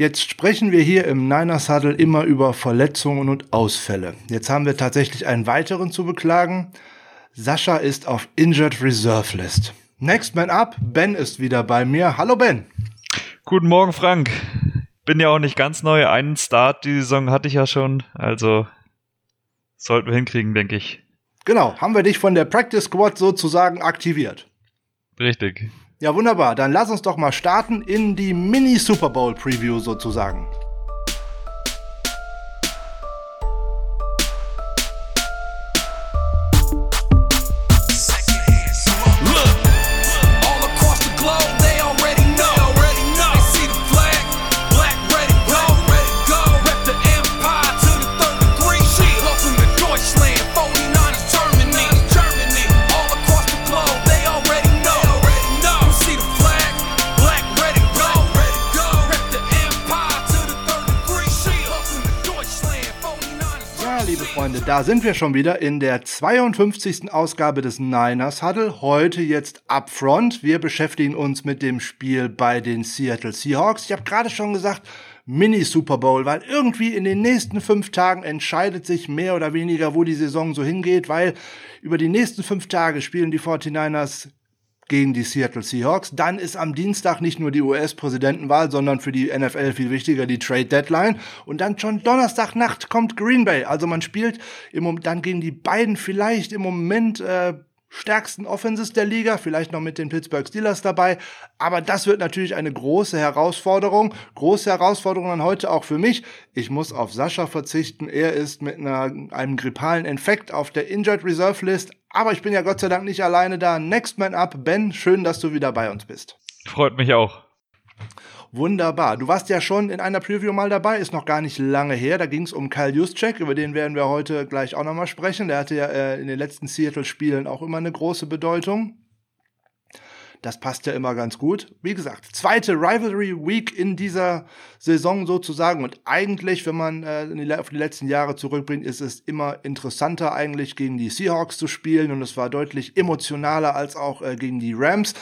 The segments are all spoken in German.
Jetzt sprechen wir hier im Niners Huddle immer über Verletzungen und Ausfälle. Jetzt haben wir tatsächlich einen weiteren zu beklagen. Sascha ist auf Injured Reserve List. Next Man Up, Ben ist wieder bei mir. Hallo Ben. Guten Morgen Frank. Bin ja auch nicht ganz neu. Einen Start die Saison hatte ich ja schon. Also sollten wir hinkriegen, denke ich. Genau, haben wir dich von der Practice Squad sozusagen aktiviert. Richtig. Ja, wunderbar. Dann lass uns doch mal starten in die Mini-Super Bowl-Preview sozusagen. Da sind wir schon wieder in der 52. Ausgabe des Niners Huddle. Heute jetzt Upfront. Wir beschäftigen uns mit dem Spiel bei den Seattle Seahawks. Ich habe gerade schon gesagt, Mini Super Bowl, weil irgendwie in den nächsten fünf Tagen entscheidet sich mehr oder weniger, wo die Saison so hingeht, weil über die nächsten fünf Tage spielen die 49ers gegen die Seattle Seahawks. Dann ist am Dienstag nicht nur die US-Präsidentenwahl, sondern für die NFL viel wichtiger die Trade Deadline. Und dann schon Donnerstagnacht kommt Green Bay. Also man spielt im Moment dann gegen die beiden vielleicht im Moment äh, stärksten Offenses der Liga, vielleicht noch mit den Pittsburgh Steelers dabei. Aber das wird natürlich eine große Herausforderung. Große Herausforderung dann heute auch für mich. Ich muss auf Sascha verzichten. Er ist mit einer, einem grippalen Infekt auf der Injured Reserve List. Aber ich bin ja Gott sei Dank nicht alleine da. Next Man Up. Ben, schön, dass du wieder bei uns bist. Freut mich auch. Wunderbar. Du warst ja schon in einer Preview mal dabei, ist noch gar nicht lange her. Da ging es um Kyle Juszczyk, über den werden wir heute gleich auch nochmal sprechen. Der hatte ja äh, in den letzten Seattle-Spielen auch immer eine große Bedeutung. Das passt ja immer ganz gut. Wie gesagt, zweite Rivalry Week in dieser Saison sozusagen. Und eigentlich, wenn man äh, auf die letzten Jahre zurückbringt, ist es immer interessanter eigentlich gegen die Seahawks zu spielen. Und es war deutlich emotionaler als auch äh, gegen die Rams.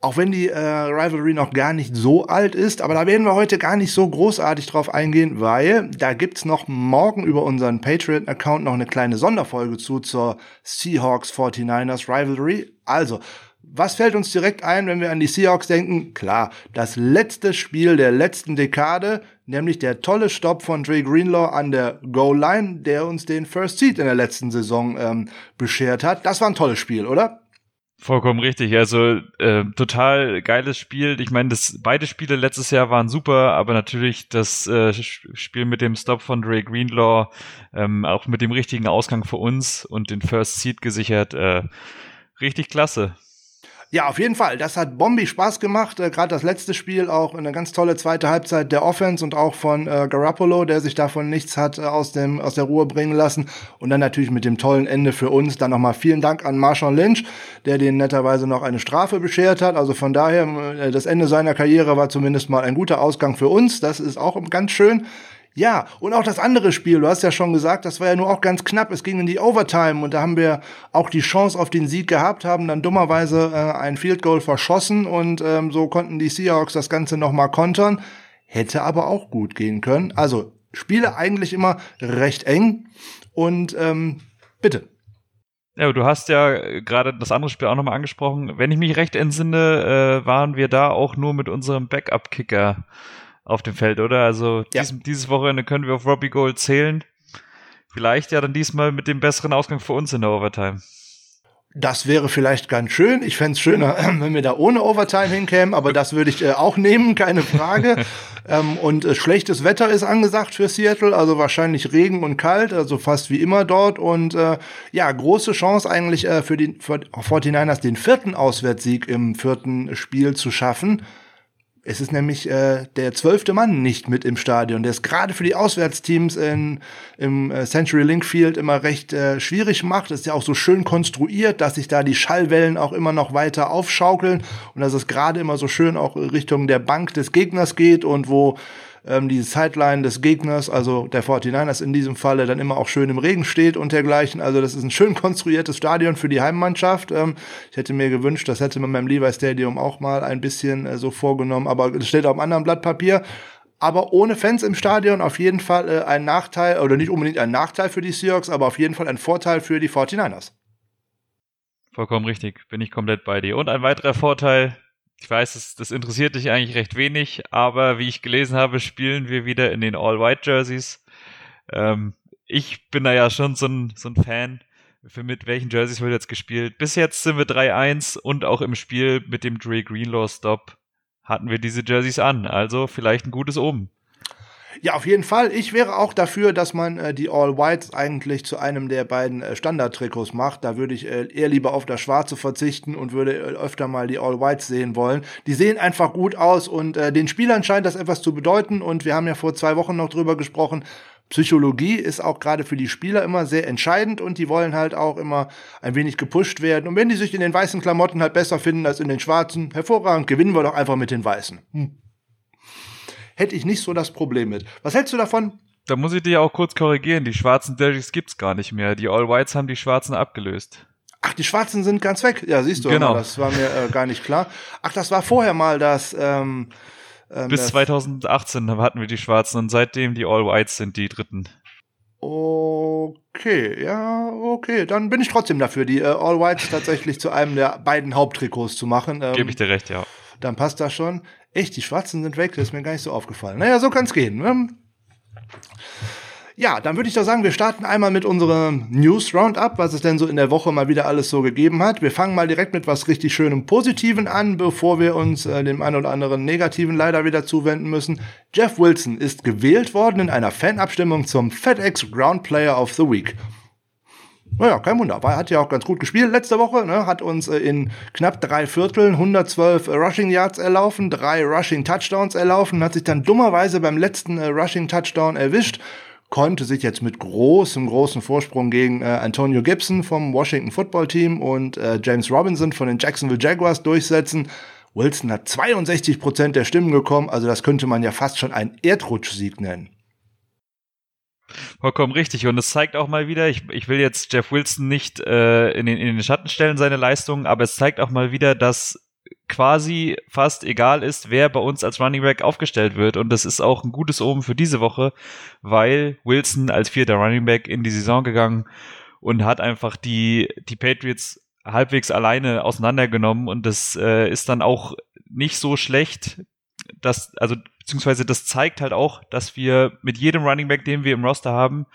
Auch wenn die äh, Rivalry noch gar nicht so alt ist, aber da werden wir heute gar nicht so großartig drauf eingehen, weil da gibt's noch morgen über unseren Patreon-Account noch eine kleine Sonderfolge zu zur Seahawks 49ers Rivalry. Also, was fällt uns direkt ein, wenn wir an die Seahawks denken? Klar, das letzte Spiel der letzten Dekade, nämlich der tolle Stopp von Dre Greenlaw an der Goal-Line, der uns den First Seed in der letzten Saison ähm, beschert hat. Das war ein tolles Spiel, oder? Vollkommen richtig. Also äh, total geiles Spiel. Ich meine, das beide Spiele letztes Jahr waren super, aber natürlich das äh, Spiel mit dem Stop von Dre Greenlaw, ähm, auch mit dem richtigen Ausgang für uns und den First Seed gesichert, äh, richtig klasse. Ja, auf jeden Fall. Das hat Bombi Spaß gemacht. Äh, Gerade das letzte Spiel auch eine ganz tolle zweite Halbzeit der Offense und auch von äh, Garoppolo, der sich davon nichts hat äh, aus, dem, aus der Ruhe bringen lassen. Und dann natürlich mit dem tollen Ende für uns. Dann nochmal vielen Dank an Marshall Lynch, der den netterweise noch eine Strafe beschert hat. Also von daher, äh, das Ende seiner Karriere war zumindest mal ein guter Ausgang für uns. Das ist auch ganz schön. Ja, und auch das andere Spiel, du hast ja schon gesagt, das war ja nur auch ganz knapp. Es ging in die Overtime und da haben wir auch die Chance auf den Sieg gehabt, haben dann dummerweise äh, ein Field Goal verschossen und ähm, so konnten die Seahawks das Ganze nochmal kontern. Hätte aber auch gut gehen können. Also Spiele eigentlich immer recht eng und ähm, bitte. Ja, du hast ja gerade das andere Spiel auch nochmal angesprochen. Wenn ich mich recht entsinne, äh, waren wir da auch nur mit unserem Backup-Kicker auf dem Feld, oder? Also ja. dies, dieses Wochenende können wir auf Robbie Gold zählen. Vielleicht ja dann diesmal mit dem besseren Ausgang für uns in der Overtime. Das wäre vielleicht ganz schön. Ich fände es schöner, wenn wir da ohne Overtime hinkämen, aber das würde ich äh, auch nehmen, keine Frage. ähm, und äh, schlechtes Wetter ist angesagt für Seattle, also wahrscheinlich Regen und kalt, also fast wie immer dort. Und äh, ja, große Chance eigentlich äh, für die für 49ers den vierten Auswärtssieg im vierten Spiel zu schaffen. Es ist nämlich äh, der zwölfte Mann nicht mit im Stadion, der es gerade für die Auswärtsteams in, im äh, Century Link Field immer recht äh, schwierig macht. Es ist ja auch so schön konstruiert, dass sich da die Schallwellen auch immer noch weiter aufschaukeln und dass es gerade immer so schön auch Richtung der Bank des Gegners geht und wo ähm, die Sideline des Gegners, also der 49ers in diesem Falle, dann immer auch schön im Regen steht und dergleichen. Also das ist ein schön konstruiertes Stadion für die Heimmannschaft. Ähm, ich hätte mir gewünscht, das hätte man beim Levi Stadium auch mal ein bisschen äh, so vorgenommen, aber es steht auf einem anderen Blatt Papier. aber ohne Fans im Stadion auf jeden Fall äh, ein Nachteil, oder nicht unbedingt ein Nachteil für die Seahawks, aber auf jeden Fall ein Vorteil für die 49ers. Vollkommen richtig, bin ich komplett bei dir. Und ein weiterer Vorteil, ich weiß, das, das interessiert dich eigentlich recht wenig, aber wie ich gelesen habe, spielen wir wieder in den All-White-Jerseys. Ähm, ich bin da ja schon so ein, so ein Fan. Für mit welchen Jerseys wird jetzt gespielt? Bis jetzt sind wir 3-1 und auch im Spiel mit dem Dre Greenlaw Stop hatten wir diese Jerseys an. Also vielleicht ein gutes Oben. Ja, auf jeden Fall. Ich wäre auch dafür, dass man äh, die All Whites eigentlich zu einem der beiden äh, Standard-Trikots macht. Da würde ich äh, eher lieber auf das Schwarze verzichten und würde äh, öfter mal die All Whites sehen wollen. Die sehen einfach gut aus und äh, den Spielern scheint das etwas zu bedeuten. Und wir haben ja vor zwei Wochen noch drüber gesprochen. Psychologie ist auch gerade für die Spieler immer sehr entscheidend und die wollen halt auch immer ein wenig gepusht werden. Und wenn die sich in den weißen Klamotten halt besser finden als in den schwarzen, hervorragend, gewinnen wir doch einfach mit den weißen. Hm. Hätte ich nicht so das Problem mit. Was hältst du davon? Da muss ich dir auch kurz korrigieren. Die schwarzen Jerseys gibt's gar nicht mehr. Die All Whites haben die schwarzen abgelöst. Ach, die Schwarzen sind ganz weg. Ja, siehst du, genau. das war mir äh, gar nicht klar. Ach, das war vorher mal das. Ähm, ähm, Bis 2018 hatten wir die Schwarzen und seitdem die All Whites sind die dritten. Okay, ja, okay. Dann bin ich trotzdem dafür, die äh, All Whites tatsächlich zu einem der beiden Haupttrikots zu machen. Ähm, Gebe ich dir recht, ja. Dann passt das schon. Echt, die Schwarzen sind weg, das ist mir gar nicht so aufgefallen. Naja, so kann's gehen. Ne? Ja, dann würde ich doch sagen, wir starten einmal mit unserem News Roundup, was es denn so in der Woche mal wieder alles so gegeben hat. Wir fangen mal direkt mit was richtig schönem Positiven an, bevor wir uns äh, dem einen oder anderen Negativen leider wieder zuwenden müssen. Jeff Wilson ist gewählt worden in einer Fanabstimmung zum FedEx Ground Player of the Week. Naja, kein Wunder. Er hat ja auch ganz gut gespielt letzte Woche. Ne? Hat uns äh, in knapp drei Vierteln 112 äh, Rushing Yards erlaufen, drei Rushing Touchdowns erlaufen, hat sich dann dummerweise beim letzten äh, Rushing Touchdown erwischt konnte sich jetzt mit großem, großem Vorsprung gegen äh, Antonio Gibson vom Washington Football Team und äh, James Robinson von den Jacksonville Jaguars durchsetzen. Wilson hat 62 Prozent der Stimmen bekommen, also das könnte man ja fast schon einen Erdrutschsieg nennen. Vollkommen richtig. Und es zeigt auch mal wieder, ich, ich will jetzt Jeff Wilson nicht äh, in, den, in den Schatten stellen, seine Leistungen, aber es zeigt auch mal wieder, dass quasi fast egal ist, wer bei uns als Running Back aufgestellt wird. Und das ist auch ein gutes Oben für diese Woche, weil Wilson als vierter Running Back in die Saison gegangen und hat einfach die, die Patriots halbwegs alleine auseinandergenommen. Und das äh, ist dann auch nicht so schlecht, dass, also, beziehungsweise das zeigt halt auch, dass wir mit jedem Running Back, den wir im Roster haben,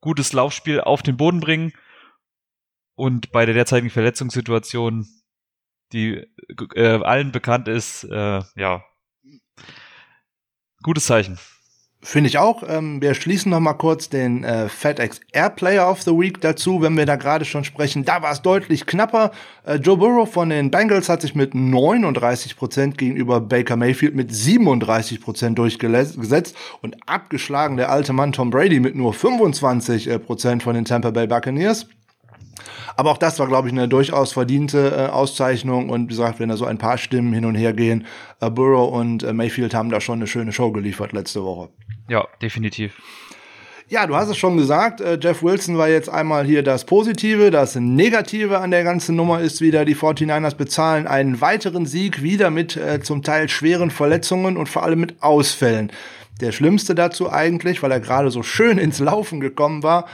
gutes Laufspiel auf den Boden bringen. Und bei der derzeitigen Verletzungssituation die äh, allen bekannt ist, äh, ja, gutes Zeichen. Finde ich auch. Ähm, wir schließen noch mal kurz den äh, FedEx Air Player of the Week dazu, wenn wir da gerade schon sprechen. Da war es deutlich knapper. Äh, Joe Burrow von den Bengals hat sich mit 39 Prozent gegenüber Baker Mayfield mit 37 Prozent durchgesetzt und abgeschlagen der alte Mann Tom Brady mit nur 25 äh, Prozent von den Tampa Bay Buccaneers. Aber auch das war, glaube ich, eine durchaus verdiente äh, Auszeichnung. Und wie gesagt, wenn da so ein paar Stimmen hin und her gehen, äh, Burrow und äh, Mayfield haben da schon eine schöne Show geliefert letzte Woche. Ja, definitiv. Ja, du hast es schon gesagt, äh, Jeff Wilson war jetzt einmal hier das Positive. Das Negative an der ganzen Nummer ist wieder, die 49ers bezahlen einen weiteren Sieg, wieder mit äh, zum Teil schweren Verletzungen und vor allem mit Ausfällen. Der schlimmste dazu eigentlich, weil er gerade so schön ins Laufen gekommen war,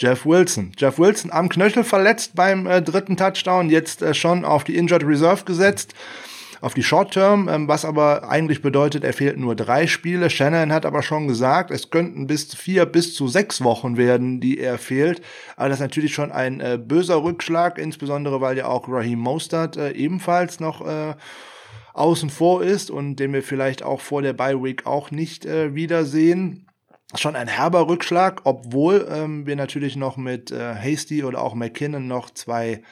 Jeff Wilson. Jeff Wilson am Knöchel verletzt beim äh, dritten Touchdown, jetzt äh, schon auf die Injured Reserve gesetzt, auf die Short Term, ähm, was aber eigentlich bedeutet, er fehlt nur drei Spiele. Shannon hat aber schon gesagt, es könnten bis vier bis zu sechs Wochen werden, die er fehlt. Aber das ist natürlich schon ein äh, böser Rückschlag, insbesondere weil ja auch Raheem Mostert äh, ebenfalls noch äh, außen vor ist und den wir vielleicht auch vor der Bye Week auch nicht äh, wiedersehen schon ein herber Rückschlag, obwohl ähm, wir natürlich noch mit äh, Hasty oder auch McKinnon noch zwei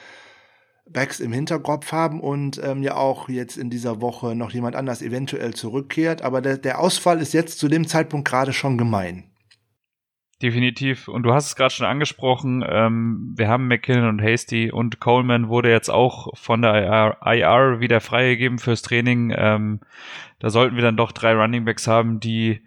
Backs im Hinterkopf haben und ähm, ja auch jetzt in dieser Woche noch jemand anders eventuell zurückkehrt. Aber der, der Ausfall ist jetzt zu dem Zeitpunkt gerade schon gemein. Definitiv. Und du hast es gerade schon angesprochen. Ähm, wir haben McKinnon und Hasty und Coleman wurde jetzt auch von der IR, IR wieder freigegeben fürs Training. Ähm, da sollten wir dann doch drei Runningbacks haben, die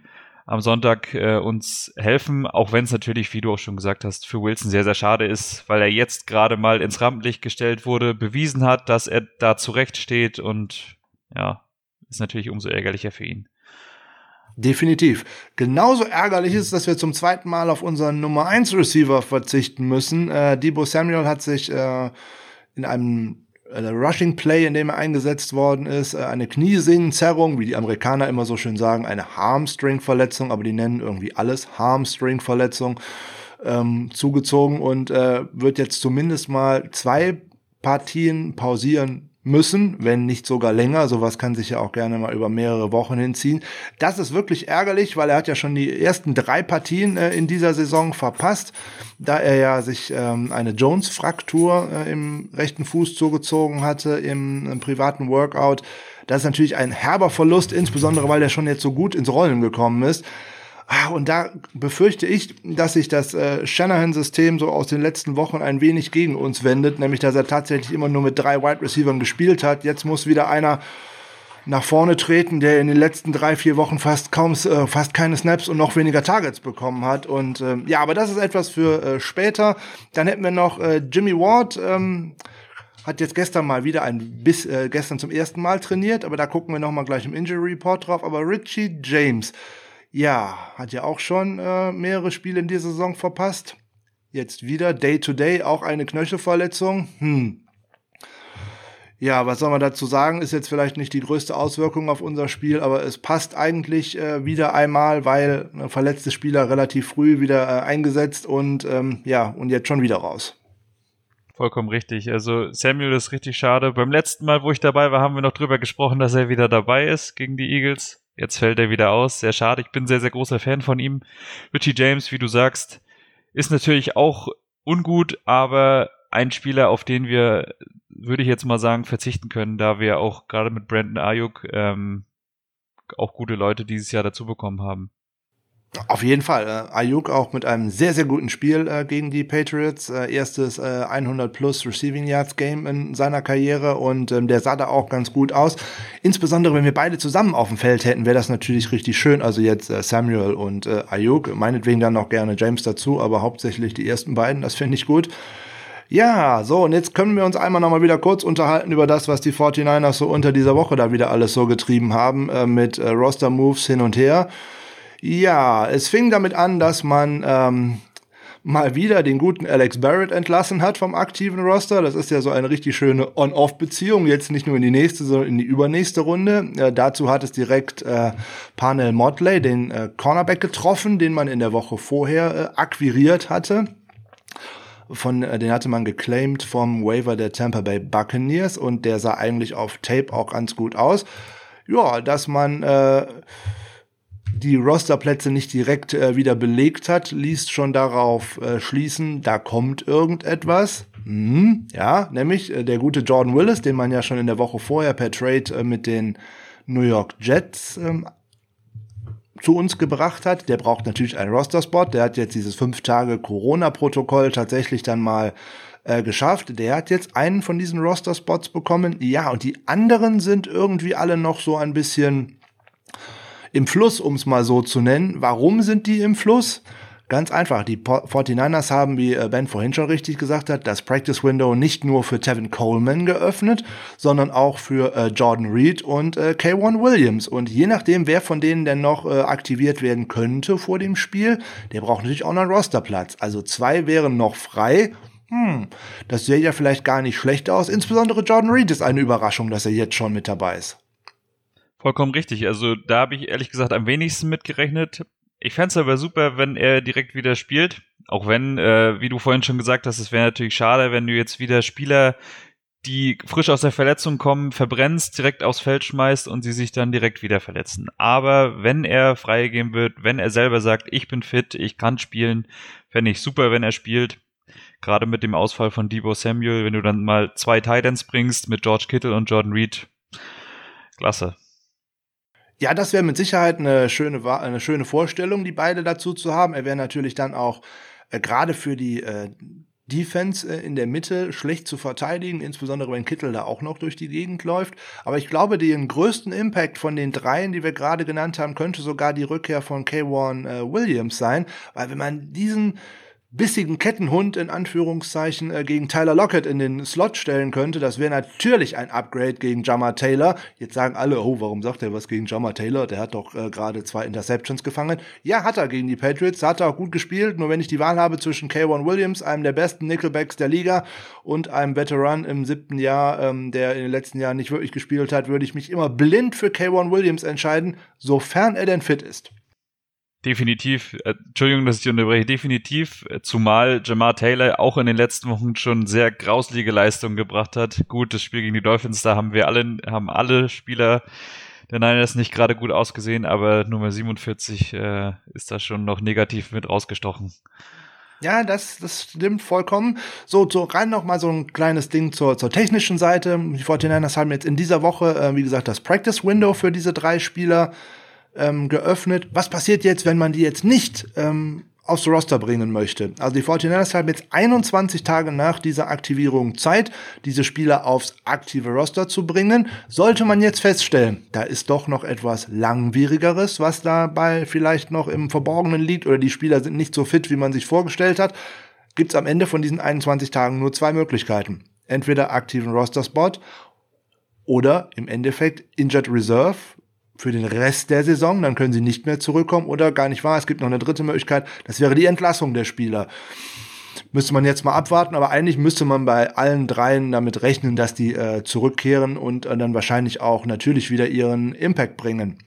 am Sonntag äh, uns helfen, auch wenn es natürlich, wie du auch schon gesagt hast, für Wilson sehr, sehr schade ist, weil er jetzt gerade mal ins Rampenlicht gestellt wurde, bewiesen hat, dass er da zurecht steht und ja, ist natürlich umso ärgerlicher für ihn. Definitiv. Genauso ärgerlich ist, dass wir zum zweiten Mal auf unseren Nummer 1 Receiver verzichten müssen. Äh, Debo Samuel hat sich äh, in einem Rushing Play, in dem er eingesetzt worden ist, äh, eine Kniesehnenzerrung, wie die Amerikaner immer so schön sagen, eine Harmstring-Verletzung, aber die nennen irgendwie alles Harmstring-Verletzung, ähm, zugezogen und äh, wird jetzt zumindest mal zwei Partien pausieren müssen, wenn nicht sogar länger. Sowas kann sich ja auch gerne mal über mehrere Wochen hinziehen. Das ist wirklich ärgerlich, weil er hat ja schon die ersten drei Partien äh, in dieser Saison verpasst, da er ja sich ähm, eine Jones-Fraktur äh, im rechten Fuß zugezogen hatte im, im privaten Workout. Das ist natürlich ein herber Verlust, insbesondere weil er schon jetzt so gut ins Rollen gekommen ist. Ah, und da befürchte ich, dass sich das äh, Shanahan-System so aus den letzten Wochen ein wenig gegen uns wendet, nämlich dass er tatsächlich immer nur mit drei Wide Receivers gespielt hat. Jetzt muss wieder einer nach vorne treten, der in den letzten drei, vier Wochen fast kaum, äh, fast keine Snaps und noch weniger Targets bekommen hat. Und äh, ja, aber das ist etwas für äh, später. Dann hätten wir noch äh, Jimmy Ward. Ähm, hat jetzt gestern mal wieder ein bis äh, gestern zum ersten Mal trainiert, aber da gucken wir noch mal gleich im Injury Report drauf. Aber Richie James, ja, hat ja auch schon äh, mehrere Spiele in dieser Saison verpasst. Jetzt wieder Day-to-Day, -Day, auch eine Knöchelverletzung. Hm. Ja, was soll man dazu sagen? Ist jetzt vielleicht nicht die größte Auswirkung auf unser Spiel, aber es passt eigentlich äh, wieder einmal, weil ein verletzte Spieler relativ früh wieder äh, eingesetzt und ähm, ja, und jetzt schon wieder raus. Vollkommen richtig. Also Samuel ist richtig schade. Beim letzten Mal, wo ich dabei war, haben wir noch drüber gesprochen, dass er wieder dabei ist gegen die Eagles. Jetzt fällt er wieder aus. Sehr schade. Ich bin sehr, sehr großer Fan von ihm. Richie James, wie du sagst, ist natürlich auch ungut, aber ein Spieler, auf den wir, würde ich jetzt mal sagen, verzichten können, da wir auch gerade mit Brandon Ayuk ähm, auch gute Leute dieses Jahr dazu bekommen haben. Auf jeden Fall. Äh, Ayuk auch mit einem sehr, sehr guten Spiel äh, gegen die Patriots. Äh, erstes äh, 100 plus Receiving Yards Game in seiner Karriere und ähm, der sah da auch ganz gut aus. Insbesondere, wenn wir beide zusammen auf dem Feld hätten, wäre das natürlich richtig schön. Also jetzt äh, Samuel und äh, Ayuk. Meinetwegen dann noch gerne James dazu, aber hauptsächlich die ersten beiden. Das finde ich gut. Ja, so, und jetzt können wir uns einmal noch mal wieder kurz unterhalten über das, was die 49ers so unter dieser Woche da wieder alles so getrieben haben, äh, mit äh, Roster-Moves hin und her. Ja, es fing damit an, dass man ähm, mal wieder den guten Alex Barrett entlassen hat vom aktiven Roster. Das ist ja so eine richtig schöne On-Off-Beziehung, jetzt nicht nur in die nächste, sondern in die übernächste Runde. Äh, dazu hat es direkt äh, Parnell Motley, den äh, Cornerback, getroffen, den man in der Woche vorher äh, akquiriert hatte. Von, äh, den hatte man geclaimed vom Waiver der Tampa Bay Buccaneers und der sah eigentlich auf Tape auch ganz gut aus. Ja, dass man äh, die Rosterplätze nicht direkt äh, wieder belegt hat, ließ schon darauf äh, schließen, da kommt irgendetwas. Mhm, ja, nämlich äh, der gute Jordan Willis, den man ja schon in der Woche vorher per Trade äh, mit den New York Jets ähm, zu uns gebracht hat. Der braucht natürlich einen Roster-Spot. Der hat jetzt dieses fünf Tage Corona-Protokoll tatsächlich dann mal äh, geschafft. Der hat jetzt einen von diesen Roster-Spots bekommen. Ja, und die anderen sind irgendwie alle noch so ein bisschen im Fluss, um es mal so zu nennen. Warum sind die im Fluss? Ganz einfach, die 49ers haben, wie äh, Ben vorhin schon richtig gesagt hat, das Practice Window nicht nur für Tevin Coleman geöffnet, sondern auch für äh, Jordan Reed und äh, K1 Williams. Und je nachdem, wer von denen denn noch äh, aktiviert werden könnte vor dem Spiel, der braucht natürlich auch noch einen Rosterplatz. Also zwei wären noch frei. Hm, das sähe ja vielleicht gar nicht schlecht aus. Insbesondere Jordan Reed ist eine Überraschung, dass er jetzt schon mit dabei ist. Vollkommen richtig. Also da habe ich ehrlich gesagt am wenigsten mitgerechnet. Ich fände es aber super, wenn er direkt wieder spielt. Auch wenn, äh, wie du vorhin schon gesagt hast, es wäre natürlich schade, wenn du jetzt wieder Spieler, die frisch aus der Verletzung kommen, verbrennst, direkt aufs Feld schmeißt und sie sich dann direkt wieder verletzen. Aber wenn er freigegeben wird, wenn er selber sagt, ich bin fit, ich kann spielen, fände ich super, wenn er spielt. Gerade mit dem Ausfall von Debo Samuel, wenn du dann mal zwei Titans bringst mit George Kittle und Jordan Reed. Klasse. Ja, das wäre mit Sicherheit eine schöne, eine schöne Vorstellung, die beide dazu zu haben. Er wäre natürlich dann auch äh, gerade für die äh, Defense äh, in der Mitte schlecht zu verteidigen, insbesondere wenn Kittel da auch noch durch die Gegend läuft. Aber ich glaube, den größten Impact von den dreien, die wir gerade genannt haben, könnte sogar die Rückkehr von K1 äh, Williams sein, weil wenn man diesen bissigen Kettenhund in Anführungszeichen äh, gegen Tyler Lockett in den Slot stellen könnte, das wäre natürlich ein Upgrade gegen Jammer Taylor. Jetzt sagen alle, oh, warum sagt er was gegen Jammer Taylor? Der hat doch äh, gerade zwei Interceptions gefangen. Ja, hat er gegen die Patriots, hat er auch gut gespielt. Nur wenn ich die Wahl habe zwischen K1 Williams, einem der besten Nickelbacks der Liga, und einem Veteran im siebten Jahr, ähm, der in den letzten Jahren nicht wirklich gespielt hat, würde ich mich immer blind für K1 Williams entscheiden, sofern er denn fit ist. Definitiv, äh, Entschuldigung, dass ich unterbreche, definitiv, äh, zumal Jamar Taylor auch in den letzten Wochen schon sehr grauslige Leistungen gebracht hat. Gut, das Spiel gegen die Dolphins, da haben wir alle, haben alle Spieler der Niners nicht gerade gut ausgesehen, aber Nummer 47 äh, ist da schon noch negativ mit rausgestochen. Ja, das, das stimmt vollkommen. So, so rein noch mal so ein kleines Ding zur, zur technischen Seite. Die 49ers haben jetzt in dieser Woche, äh, wie gesagt, das Practice Window für diese drei Spieler ähm, geöffnet. Was passiert jetzt, wenn man die jetzt nicht ähm, aufs Roster bringen möchte? Also die 49ers haben jetzt 21 Tage nach dieser Aktivierung Zeit, diese Spieler aufs aktive Roster zu bringen. Sollte man jetzt feststellen, da ist doch noch etwas langwierigeres, was dabei vielleicht noch im Verborgenen liegt oder die Spieler sind nicht so fit, wie man sich vorgestellt hat, gibt es am Ende von diesen 21 Tagen nur zwei Möglichkeiten. Entweder aktiven Roster-Spot oder im Endeffekt Injured Reserve, für den Rest der Saison, dann können sie nicht mehr zurückkommen oder gar nicht wahr. Es gibt noch eine dritte Möglichkeit, das wäre die Entlassung der Spieler. Müsste man jetzt mal abwarten, aber eigentlich müsste man bei allen dreien damit rechnen, dass die äh, zurückkehren und äh, dann wahrscheinlich auch natürlich wieder ihren Impact bringen.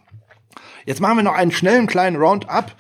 Jetzt machen wir noch einen schnellen kleinen Roundup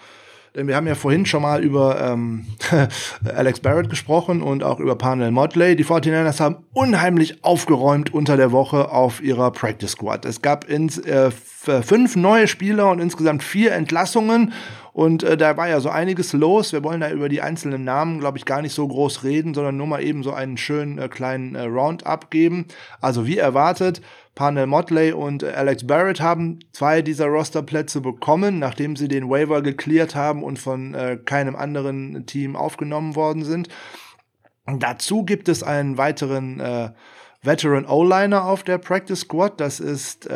denn wir haben ja vorhin schon mal über ähm, Alex Barrett gesprochen und auch über Parnell Motley. Die 49ers haben unheimlich aufgeräumt unter der Woche auf ihrer Practice Squad. Es gab ins, äh, fünf neue Spieler und insgesamt vier Entlassungen. Und äh, da war ja so einiges los. Wir wollen da über die einzelnen Namen, glaube ich, gar nicht so groß reden, sondern nur mal eben so einen schönen äh, kleinen äh, Roundup geben. Also wie erwartet, Parnell Motley und äh, Alex Barrett haben zwei dieser Rosterplätze bekommen, nachdem sie den Waiver geklärt haben und von äh, keinem anderen Team aufgenommen worden sind. dazu gibt es einen weiteren äh, Veteran O-Liner auf der Practice Squad. Das ist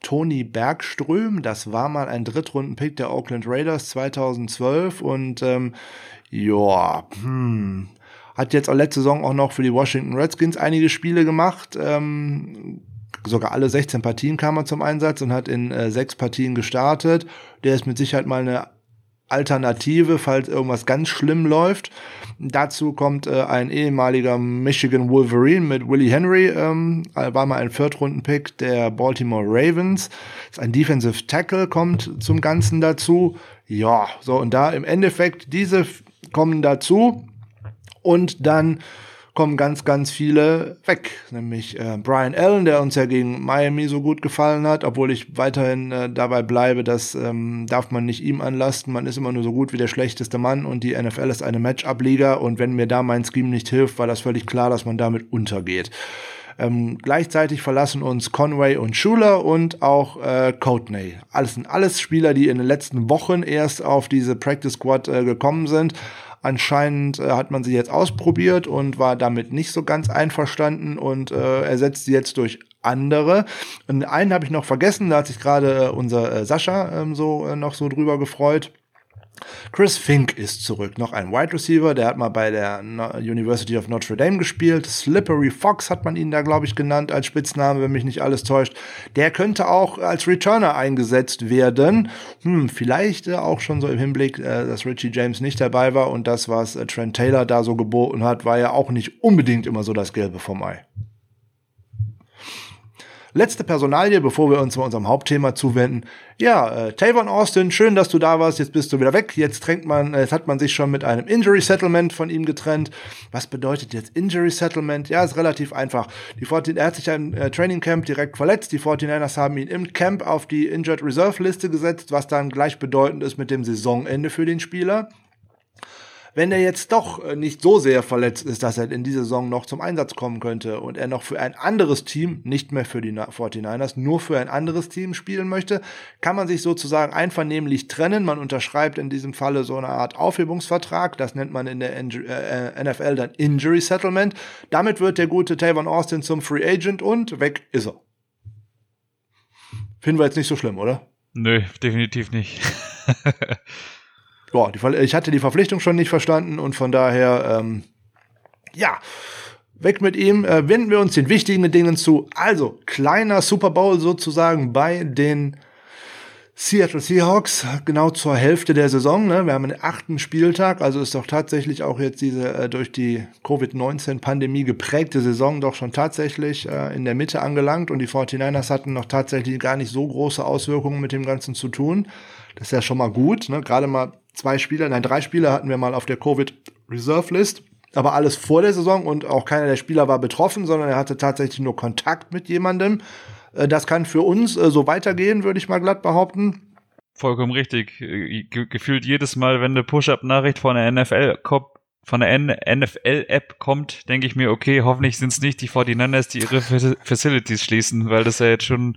Tony Bergström. Das war mal ein Drittrunden-Pick der Oakland Raiders 2012 und ähm, ja, hm, hat jetzt auch letzte Saison auch noch für die Washington Redskins einige Spiele gemacht. Ähm, sogar alle 16 Partien kam er zum Einsatz und hat in äh, sechs Partien gestartet. Der ist mit Sicherheit mal eine Alternative, falls irgendwas ganz schlimm läuft. Dazu kommt äh, ein ehemaliger Michigan Wolverine mit Willie Henry, ähm, war mal ein Viertrunden-Pick der Baltimore Ravens. Ein Defensive Tackle kommt zum Ganzen dazu. Ja, so und da im Endeffekt diese kommen dazu. Und dann kommen ganz, ganz viele weg. Nämlich äh, Brian Allen, der uns ja gegen Miami so gut gefallen hat, obwohl ich weiterhin äh, dabei bleibe, das ähm, darf man nicht ihm anlasten. Man ist immer nur so gut wie der schlechteste Mann und die NFL ist eine Matchup-Liga und wenn mir da mein Scheme nicht hilft, war das völlig klar, dass man damit untergeht. Ähm, gleichzeitig verlassen uns Conway und Schuler und auch äh, Coatney. Alles sind alles Spieler, die in den letzten Wochen erst auf diese Practice Squad äh, gekommen sind Anscheinend äh, hat man sie jetzt ausprobiert und war damit nicht so ganz einverstanden und äh, ersetzt sie jetzt durch andere. Und einen habe ich noch vergessen, da hat sich gerade äh, unser äh, Sascha ähm, so äh, noch so drüber gefreut. Chris Fink ist zurück, noch ein Wide Receiver, der hat mal bei der University of Notre Dame gespielt. Slippery Fox hat man ihn da, glaube ich, genannt als Spitzname, wenn mich nicht alles täuscht. Der könnte auch als Returner eingesetzt werden. Hm, vielleicht äh, auch schon so im Hinblick, äh, dass Richie James nicht dabei war und das, was äh, Trent Taylor da so geboten hat, war ja auch nicht unbedingt immer so das Gelbe vom Ei. Letzte Personalie, bevor wir uns zu unserem Hauptthema zuwenden. Ja, äh, Tavon Austin, schön, dass du da warst. Jetzt bist du wieder weg. Jetzt trennt man, äh, jetzt hat man sich schon mit einem Injury Settlement von ihm getrennt. Was bedeutet jetzt Injury Settlement? Ja, ist relativ einfach. Die 14, er hat sich im äh, Training Camp direkt verletzt. Die 49ers haben ihn im Camp auf die Injured Reserve Liste gesetzt, was dann gleichbedeutend ist mit dem Saisonende für den Spieler wenn er jetzt doch äh, nicht so sehr verletzt ist, dass er in dieser Saison noch zum Einsatz kommen könnte und er noch für ein anderes Team, nicht mehr für die 49ers, nur für ein anderes Team spielen möchte, kann man sich sozusagen einvernehmlich trennen. Man unterschreibt in diesem Falle so eine Art Aufhebungsvertrag. Das nennt man in der äh, NFL dann Injury Settlement. Damit wird der gute Tavon Austin zum Free Agent und weg ist er. Finden wir jetzt nicht so schlimm, oder? Nö, definitiv nicht. ja, die, ich hatte die Verpflichtung schon nicht verstanden und von daher, ähm, ja, weg mit ihm. Äh, wenden wir uns den wichtigen Dingen zu. Also, kleiner Super Bowl sozusagen bei den Seattle Seahawks, genau zur Hälfte der Saison. Ne? Wir haben den achten Spieltag, also ist doch tatsächlich auch jetzt diese äh, durch die Covid-19-Pandemie geprägte Saison doch schon tatsächlich äh, in der Mitte angelangt und die 49ers hatten noch tatsächlich gar nicht so große Auswirkungen mit dem Ganzen zu tun. Das ist ja schon mal gut. Ne? Gerade mal zwei Spieler, nein, drei Spieler hatten wir mal auf der Covid-Reserve-List aber alles vor der Saison und auch keiner der Spieler war betroffen, sondern er hatte tatsächlich nur Kontakt mit jemandem. Äh, das kann für uns äh, so weitergehen, würde ich mal glatt behaupten. Vollkommen richtig. Äh, ge gefühlt jedes Mal, wenn eine Push-Up-Nachricht von der NFL kommt, von der NFL-App kommt, denke ich mir, okay, hoffentlich sind es nicht die 49ers, die ihre Facilities schließen, weil das ja jetzt schon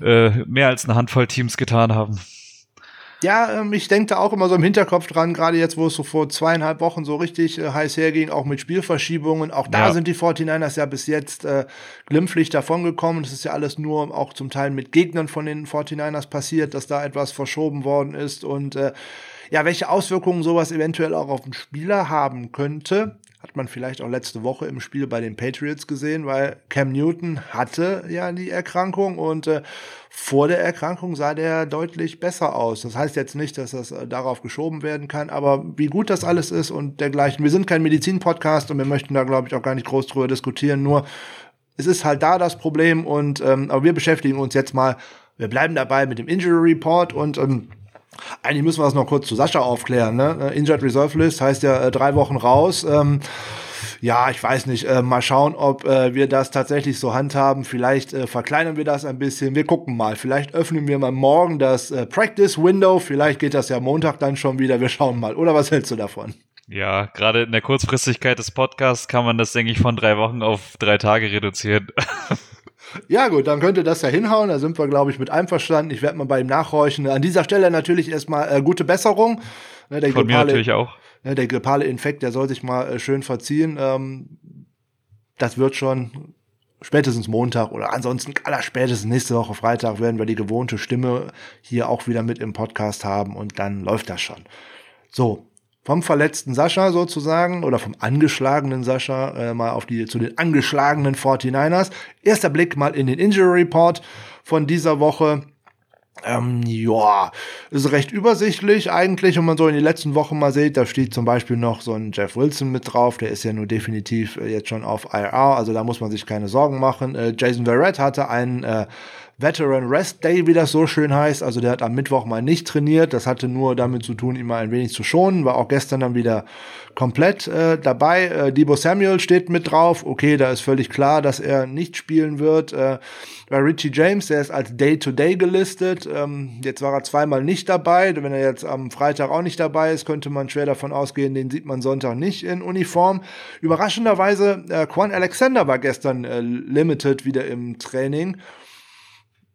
äh, mehr als eine Handvoll Teams getan haben. Ja, ähm, ich denke da auch immer so im Hinterkopf dran, gerade jetzt, wo es so vor zweieinhalb Wochen so richtig äh, heiß herging, auch mit Spielverschiebungen. Auch da ja. sind die 49ers ja bis jetzt äh, glimpflich davongekommen. Das ist ja alles nur auch zum Teil mit Gegnern von den 49ers passiert, dass da etwas verschoben worden ist. Und äh, ja, welche Auswirkungen sowas eventuell auch auf den Spieler haben könnte, hat man vielleicht auch letzte Woche im Spiel bei den Patriots gesehen, weil Cam Newton hatte ja die Erkrankung und äh, vor der Erkrankung sah der deutlich besser aus. Das heißt jetzt nicht, dass das äh, darauf geschoben werden kann, aber wie gut das alles ist und dergleichen. Wir sind kein Medizin-Podcast und wir möchten da, glaube ich, auch gar nicht groß drüber diskutieren. Nur es ist halt da das Problem und ähm, aber wir beschäftigen uns jetzt mal, wir bleiben dabei mit dem Injury Report und ähm, eigentlich müssen wir das noch kurz zu Sascha aufklären. Ne? Äh, Injured Reserve List heißt ja äh, drei Wochen raus. Ähm, ja, ich weiß nicht. Äh, mal schauen, ob äh, wir das tatsächlich so handhaben. Vielleicht äh, verkleinern wir das ein bisschen. Wir gucken mal. Vielleicht öffnen wir mal morgen das äh, Practice Window. Vielleicht geht das ja Montag dann schon wieder. Wir schauen mal. Oder was hältst du davon? Ja, gerade in der Kurzfristigkeit des Podcasts kann man das, denke ich, von drei Wochen auf drei Tage reduzieren. Ja, gut, dann könnte das ja hinhauen. Da sind wir, glaube ich, mit einverstanden. Ich werde mal bei ihm nachhorchen. An dieser Stelle natürlich erstmal äh, gute Besserung. Ne, der Von grippale, mir natürlich auch. Ne, der grippale Infekt, der soll sich mal äh, schön verziehen. Ähm, das wird schon spätestens Montag oder ansonsten aller spätestens nächste Woche Freitag werden wir die gewohnte Stimme hier auch wieder mit im Podcast haben und dann läuft das schon. So, vom verletzten Sascha sozusagen oder vom angeschlagenen Sascha äh, mal auf die zu den angeschlagenen 49ers. Erster Blick mal in den Injury Report von dieser Woche. Ähm, ja, ist recht übersichtlich eigentlich, wenn man so in die letzten Wochen mal sieht. Da steht zum Beispiel noch so ein Jeff Wilson mit drauf, der ist ja nur definitiv äh, jetzt schon auf IR, also da muss man sich keine Sorgen machen. Äh, Jason Verrett hatte einen äh, Veteran Rest Day, wie das so schön heißt. Also der hat am Mittwoch mal nicht trainiert. Das hatte nur damit zu tun, ihn mal ein wenig zu schonen. War auch gestern dann wieder komplett äh, dabei. Äh, Debo Samuel steht mit drauf. Okay, da ist völlig klar, dass er nicht spielen wird. Äh, Richie James, der ist als Day-to-Day -Day gelistet. Ähm, jetzt war er zweimal nicht dabei. Wenn er jetzt am Freitag auch nicht dabei ist, könnte man schwer davon ausgehen, den sieht man Sonntag nicht in Uniform. Überraschenderweise, äh, Quan Alexander war gestern äh, limited wieder im Training.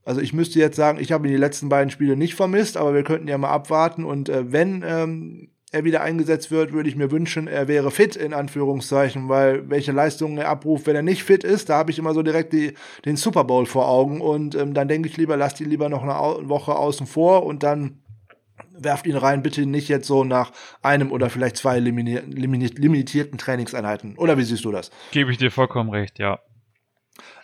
Also ich müsste jetzt sagen, ich habe ihn die letzten beiden Spiele nicht vermisst, aber wir könnten ja mal abwarten. Und äh, wenn ähm, er wieder eingesetzt wird, würde ich mir wünschen, er wäre fit, in Anführungszeichen, weil welche Leistungen er abruft, wenn er nicht fit ist, da habe ich immer so direkt die, den Super Bowl vor Augen. Und ähm, dann denke ich lieber, lasst ihn lieber noch eine Woche außen vor und dann werft ihn rein, bitte nicht jetzt so nach einem oder vielleicht zwei limitierten Trainingseinheiten. Oder wie siehst du das? Gebe ich dir vollkommen recht, ja.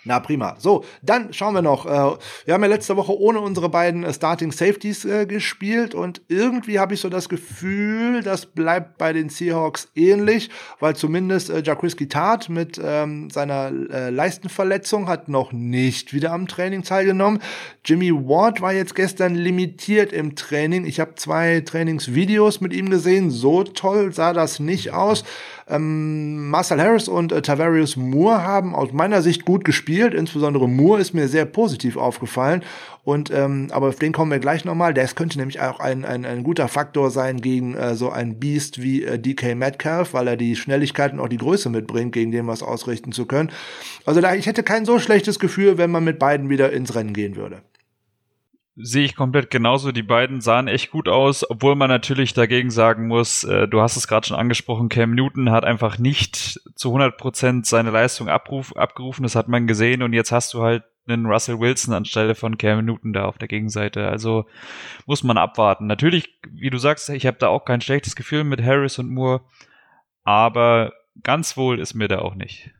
Na prima. So, dann schauen wir noch. Äh, wir haben ja letzte Woche ohne unsere beiden äh, Starting Safeties äh, gespielt und irgendwie habe ich so das Gefühl, das bleibt bei den Seahawks ähnlich, weil zumindest äh, Jaquiski Tart mit ähm, seiner äh, Leistenverletzung hat noch nicht wieder am Training teilgenommen. Jimmy Ward war jetzt gestern limitiert im Training. Ich habe zwei Trainingsvideos mit ihm gesehen. So toll sah das nicht aus. Ähm, Marcel Harris und äh, Tavarius Moore haben aus meiner Sicht gut gespielt. Insbesondere Moore ist mir sehr positiv aufgefallen. Und ähm, aber auf den kommen wir gleich nochmal. Das könnte nämlich auch ein, ein, ein guter Faktor sein gegen äh, so ein Beast wie äh, DK Metcalf, weil er die Schnelligkeit und auch die Größe mitbringt, gegen den was ausrichten zu können. Also da ich hätte kein so schlechtes Gefühl, wenn man mit beiden wieder ins Rennen gehen würde sehe ich komplett genauso. Die beiden sahen echt gut aus, obwohl man natürlich dagegen sagen muss, äh, du hast es gerade schon angesprochen, Cam Newton hat einfach nicht zu 100 Prozent seine Leistung abruf, abgerufen, das hat man gesehen und jetzt hast du halt einen Russell Wilson anstelle von Cam Newton da auf der Gegenseite. Also muss man abwarten. Natürlich, wie du sagst, ich habe da auch kein schlechtes Gefühl mit Harris und Moore, aber ganz wohl ist mir da auch nicht.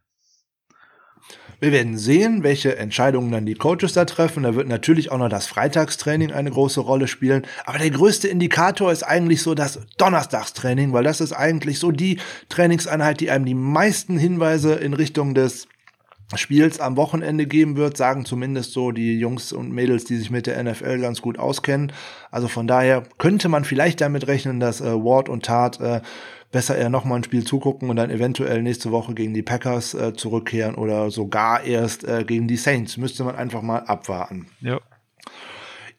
Wir werden sehen, welche Entscheidungen dann die Coaches da treffen. Da wird natürlich auch noch das Freitagstraining eine große Rolle spielen. Aber der größte Indikator ist eigentlich so das Donnerstagstraining, weil das ist eigentlich so die Trainingseinheit, die einem die meisten Hinweise in Richtung des Spiels am Wochenende geben wird, sagen zumindest so die Jungs und Mädels, die sich mit der NFL ganz gut auskennen. Also von daher könnte man vielleicht damit rechnen, dass äh, Ward und Tat äh, besser eher nochmal ein Spiel zugucken und dann eventuell nächste Woche gegen die Packers äh, zurückkehren oder sogar erst äh, gegen die Saints. Müsste man einfach mal abwarten. Ja.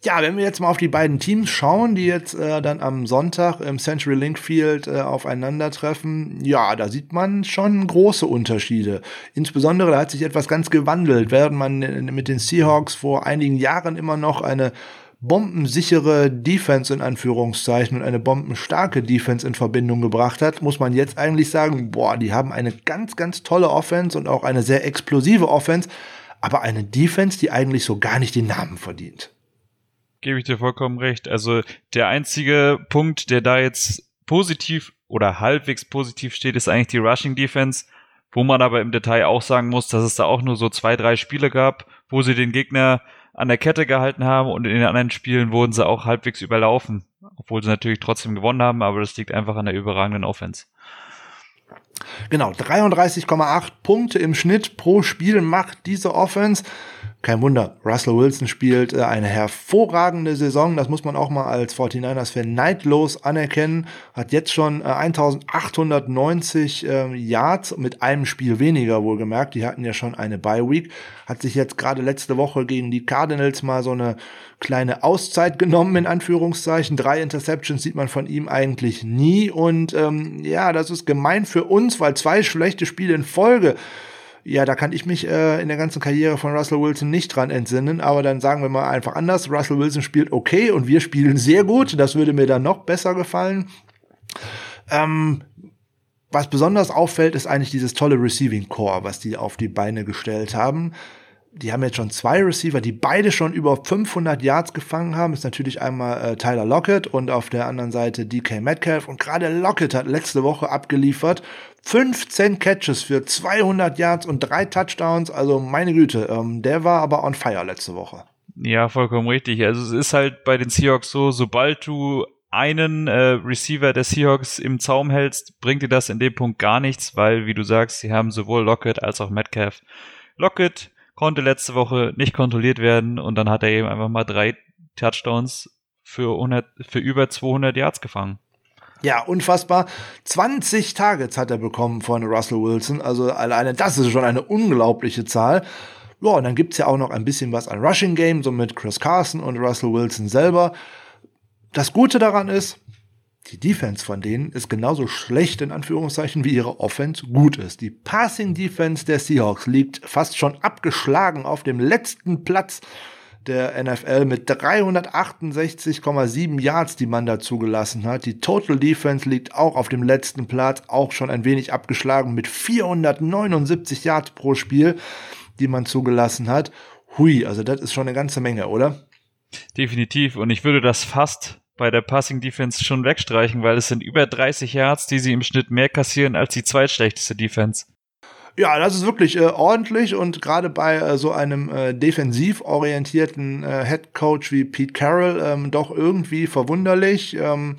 Ja, wenn wir jetzt mal auf die beiden Teams schauen, die jetzt äh, dann am Sonntag im Century Link Field äh, aufeinandertreffen, ja, da sieht man schon große Unterschiede. Insbesondere da hat sich etwas ganz gewandelt, während man mit den Seahawks vor einigen Jahren immer noch eine bombensichere Defense in Anführungszeichen und eine bombenstarke Defense in Verbindung gebracht hat, muss man jetzt eigentlich sagen, boah, die haben eine ganz, ganz tolle Offense und auch eine sehr explosive Offense, aber eine Defense, die eigentlich so gar nicht den Namen verdient. Gebe ich dir vollkommen recht. Also der einzige Punkt, der da jetzt positiv oder halbwegs positiv steht, ist eigentlich die Rushing Defense, wo man aber im Detail auch sagen muss, dass es da auch nur so zwei, drei Spiele gab, wo sie den Gegner an der Kette gehalten haben und in den anderen Spielen wurden sie auch halbwegs überlaufen, obwohl sie natürlich trotzdem gewonnen haben, aber das liegt einfach an der überragenden Offense. Genau, 33,8 Punkte im Schnitt pro Spiel macht diese Offense. Kein Wunder, Russell Wilson spielt äh, eine hervorragende Saison. Das muss man auch mal als 49ers-Fan neidlos anerkennen. Hat jetzt schon äh, 1890 äh, Yards mit einem Spiel weniger wohlgemerkt. Die hatten ja schon eine Bye-Week. Hat sich jetzt gerade letzte Woche gegen die Cardinals mal so eine kleine Auszeit genommen, in Anführungszeichen. Drei Interceptions sieht man von ihm eigentlich nie. Und ähm, ja, das ist gemein für uns, weil zwei schlechte Spiele in Folge ja, da kann ich mich äh, in der ganzen Karriere von Russell Wilson nicht dran entsinnen, aber dann sagen wir mal einfach anders. Russell Wilson spielt okay und wir spielen sehr gut. Das würde mir dann noch besser gefallen. Ähm, was besonders auffällt, ist eigentlich dieses tolle Receiving Core, was die auf die Beine gestellt haben die haben jetzt schon zwei Receiver, die beide schon über 500 Yards gefangen haben. Ist natürlich einmal äh, Tyler Lockett und auf der anderen Seite DK Metcalf. Und gerade Lockett hat letzte Woche abgeliefert. 15 Catches für 200 Yards und drei Touchdowns. Also meine Güte, ähm, der war aber on fire letzte Woche. Ja, vollkommen richtig. Also es ist halt bei den Seahawks so, sobald du einen äh, Receiver der Seahawks im Zaum hältst, bringt dir das in dem Punkt gar nichts, weil, wie du sagst, sie haben sowohl Lockett als auch Metcalf. Lockett konnte letzte Woche nicht kontrolliert werden und dann hat er eben einfach mal drei Touchdowns für, 100, für über 200 Yards gefangen. Ja, unfassbar. 20 Targets hat er bekommen von Russell Wilson. Also alleine das ist schon eine unglaubliche Zahl. Ja, und dann gibt's ja auch noch ein bisschen was an Rushing Game, so mit Chris Carson und Russell Wilson selber. Das Gute daran ist, die Defense von denen ist genauso schlecht in Anführungszeichen wie ihre Offense gut ist. Die Passing Defense der Seahawks liegt fast schon abgeschlagen auf dem letzten Platz der NFL mit 368,7 Yards, die man da zugelassen hat. Die Total Defense liegt auch auf dem letzten Platz, auch schon ein wenig abgeschlagen mit 479 Yards pro Spiel, die man zugelassen hat. Hui, also das ist schon eine ganze Menge, oder? Definitiv. Und ich würde das fast bei der Passing Defense schon wegstreichen, weil es sind über 30 Yards, die sie im Schnitt mehr kassieren als die zweitschlechteste Defense. Ja, das ist wirklich äh, ordentlich und gerade bei äh, so einem äh, defensiv orientierten äh, Head Coach wie Pete Carroll ähm, doch irgendwie verwunderlich. Ähm,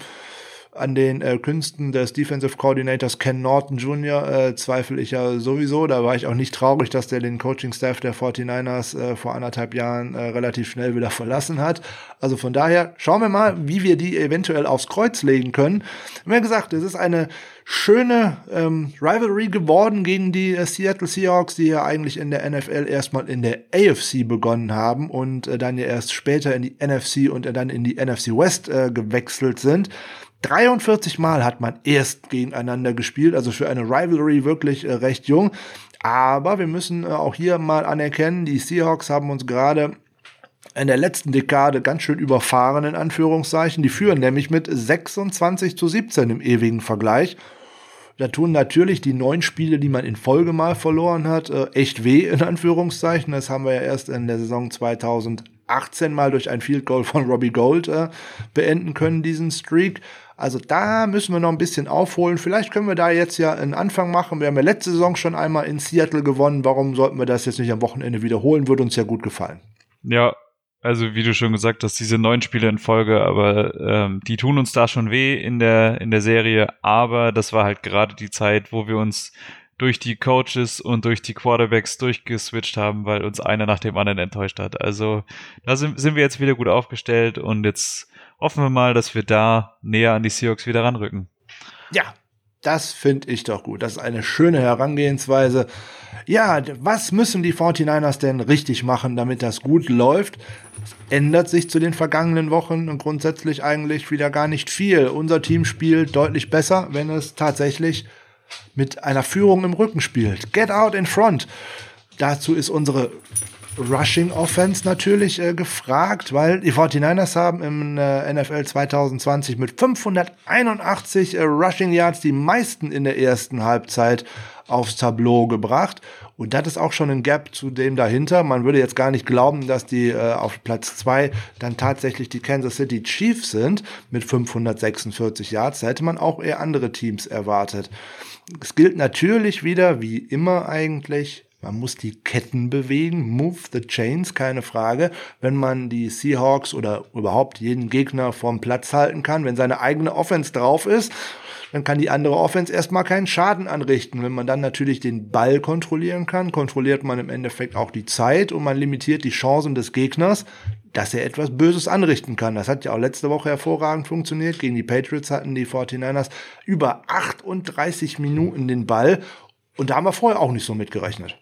an den äh, Künsten des Defensive Coordinators Ken Norton Jr. Äh, zweifle ich ja sowieso. Da war ich auch nicht traurig, dass der den Coaching-Staff der 49ers äh, vor anderthalb Jahren äh, relativ schnell wieder verlassen hat. Also von daher schauen wir mal, wie wir die eventuell aufs Kreuz legen können. Wie gesagt, es ist eine schöne ähm, Rivalry geworden gegen die äh, Seattle Seahawks, die ja eigentlich in der NFL erstmal in der AFC begonnen haben und äh, dann ja erst später in die NFC und äh, dann in die NFC West äh, gewechselt sind. 43 Mal hat man erst gegeneinander gespielt, also für eine Rivalry wirklich äh, recht jung. Aber wir müssen äh, auch hier mal anerkennen, die Seahawks haben uns gerade in der letzten Dekade ganz schön überfahren, in Anführungszeichen. Die führen nämlich mit 26 zu 17 im ewigen Vergleich. Da tun natürlich die neun Spiele, die man in Folge mal verloren hat, äh, echt weh, in Anführungszeichen. Das haben wir ja erst in der Saison 2018 mal durch ein Field Goal von Robbie Gold äh, beenden können, diesen Streak. Also da müssen wir noch ein bisschen aufholen. Vielleicht können wir da jetzt ja einen Anfang machen. Wir haben ja letzte Saison schon einmal in Seattle gewonnen. Warum sollten wir das jetzt nicht am Wochenende wiederholen? Würde uns ja gut gefallen. Ja, also wie du schon gesagt hast, diese neun Spiele in Folge, aber ähm, die tun uns da schon weh in der in der Serie. Aber das war halt gerade die Zeit, wo wir uns durch die Coaches und durch die Quarterbacks durchgeswitcht haben, weil uns einer nach dem anderen enttäuscht hat. Also da sind, sind wir jetzt wieder gut aufgestellt und jetzt hoffen wir mal, dass wir da näher an die Seahawks wieder ranrücken. Ja, das finde ich doch gut. Das ist eine schöne Herangehensweise. Ja, was müssen die 49ers denn richtig machen, damit das gut läuft? Ändert sich zu den vergangenen Wochen und grundsätzlich eigentlich wieder gar nicht viel. Unser Team spielt deutlich besser, wenn es tatsächlich mit einer Führung im Rücken spielt. Get out in front. Dazu ist unsere Rushing Offense natürlich äh, gefragt, weil die 49ers haben im äh, NFL 2020 mit 581 äh, Rushing Yards die meisten in der ersten Halbzeit aufs Tableau gebracht. Und das ist auch schon ein Gap zu dem dahinter. Man würde jetzt gar nicht glauben, dass die äh, auf Platz zwei dann tatsächlich die Kansas City Chiefs sind mit 546 Yards. Da hätte man auch eher andere Teams erwartet. Es gilt natürlich wieder, wie immer eigentlich, man muss die Ketten bewegen, move the chains, keine Frage. Wenn man die Seahawks oder überhaupt jeden Gegner vom Platz halten kann, wenn seine eigene Offense drauf ist, dann kann die andere Offense erstmal keinen Schaden anrichten. Wenn man dann natürlich den Ball kontrollieren kann, kontrolliert man im Endeffekt auch die Zeit und man limitiert die Chancen des Gegners, dass er etwas Böses anrichten kann. Das hat ja auch letzte Woche hervorragend funktioniert. Gegen die Patriots hatten die 49ers über 38 Minuten den Ball und da haben wir vorher auch nicht so mitgerechnet.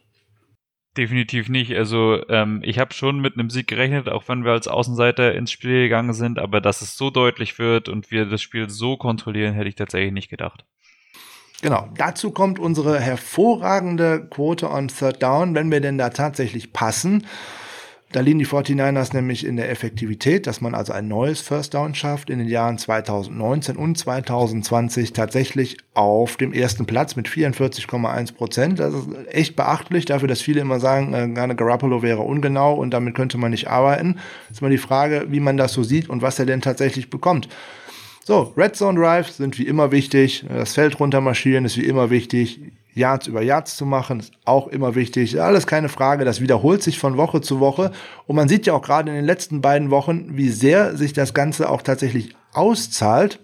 Definitiv nicht. Also ähm, ich habe schon mit einem Sieg gerechnet, auch wenn wir als Außenseiter ins Spiel gegangen sind, aber dass es so deutlich wird und wir das Spiel so kontrollieren, hätte ich tatsächlich nicht gedacht. Genau, dazu kommt unsere hervorragende Quote on Third Down, wenn wir denn da tatsächlich passen. Da liegen die 49ers nämlich in der Effektivität, dass man also ein neues First Down schafft in den Jahren 2019 und 2020 tatsächlich auf dem ersten Platz mit 44,1 Prozent. Das ist echt beachtlich dafür, dass viele immer sagen, äh, Garoppolo wäre ungenau und damit könnte man nicht arbeiten. ist mal die Frage, wie man das so sieht und was er denn tatsächlich bekommt. So, Red Zone Drives sind wie immer wichtig. Das Feld runtermarschieren ist wie immer wichtig. Yards über Yards zu machen, ist auch immer wichtig. Alles keine Frage, das wiederholt sich von Woche zu Woche. Und man sieht ja auch gerade in den letzten beiden Wochen, wie sehr sich das Ganze auch tatsächlich auszahlt,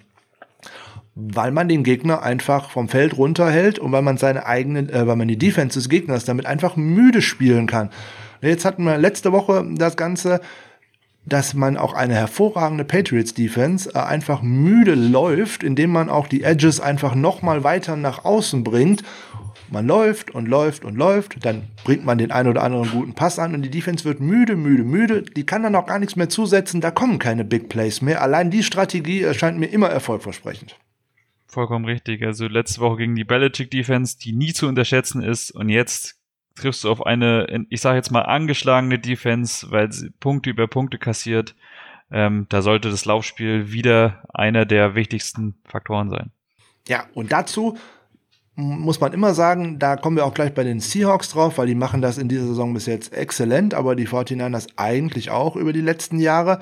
weil man den Gegner einfach vom Feld runterhält und weil man seine eigenen, äh, weil man die Defense des Gegners damit einfach müde spielen kann. Jetzt hatten wir letzte Woche das Ganze, dass man auch eine hervorragende Patriots Defense äh, einfach müde läuft, indem man auch die Edges einfach noch mal weiter nach außen bringt man läuft und läuft und läuft, dann bringt man den einen oder anderen guten Pass an und die Defense wird müde, müde, müde. Die kann dann auch gar nichts mehr zusetzen, da kommen keine Big Plays mehr. Allein die Strategie erscheint mir immer erfolgversprechend. Vollkommen richtig. Also letzte Woche gegen die Belichick Defense, die nie zu unterschätzen ist und jetzt triffst du auf eine, ich sage jetzt mal, angeschlagene Defense, weil sie Punkte über Punkte kassiert. Ähm, da sollte das Laufspiel wieder einer der wichtigsten Faktoren sein. Ja, und dazu muss man immer sagen, da kommen wir auch gleich bei den Seahawks drauf, weil die machen das in dieser Saison bis jetzt exzellent, aber die 49ers eigentlich auch über die letzten Jahre.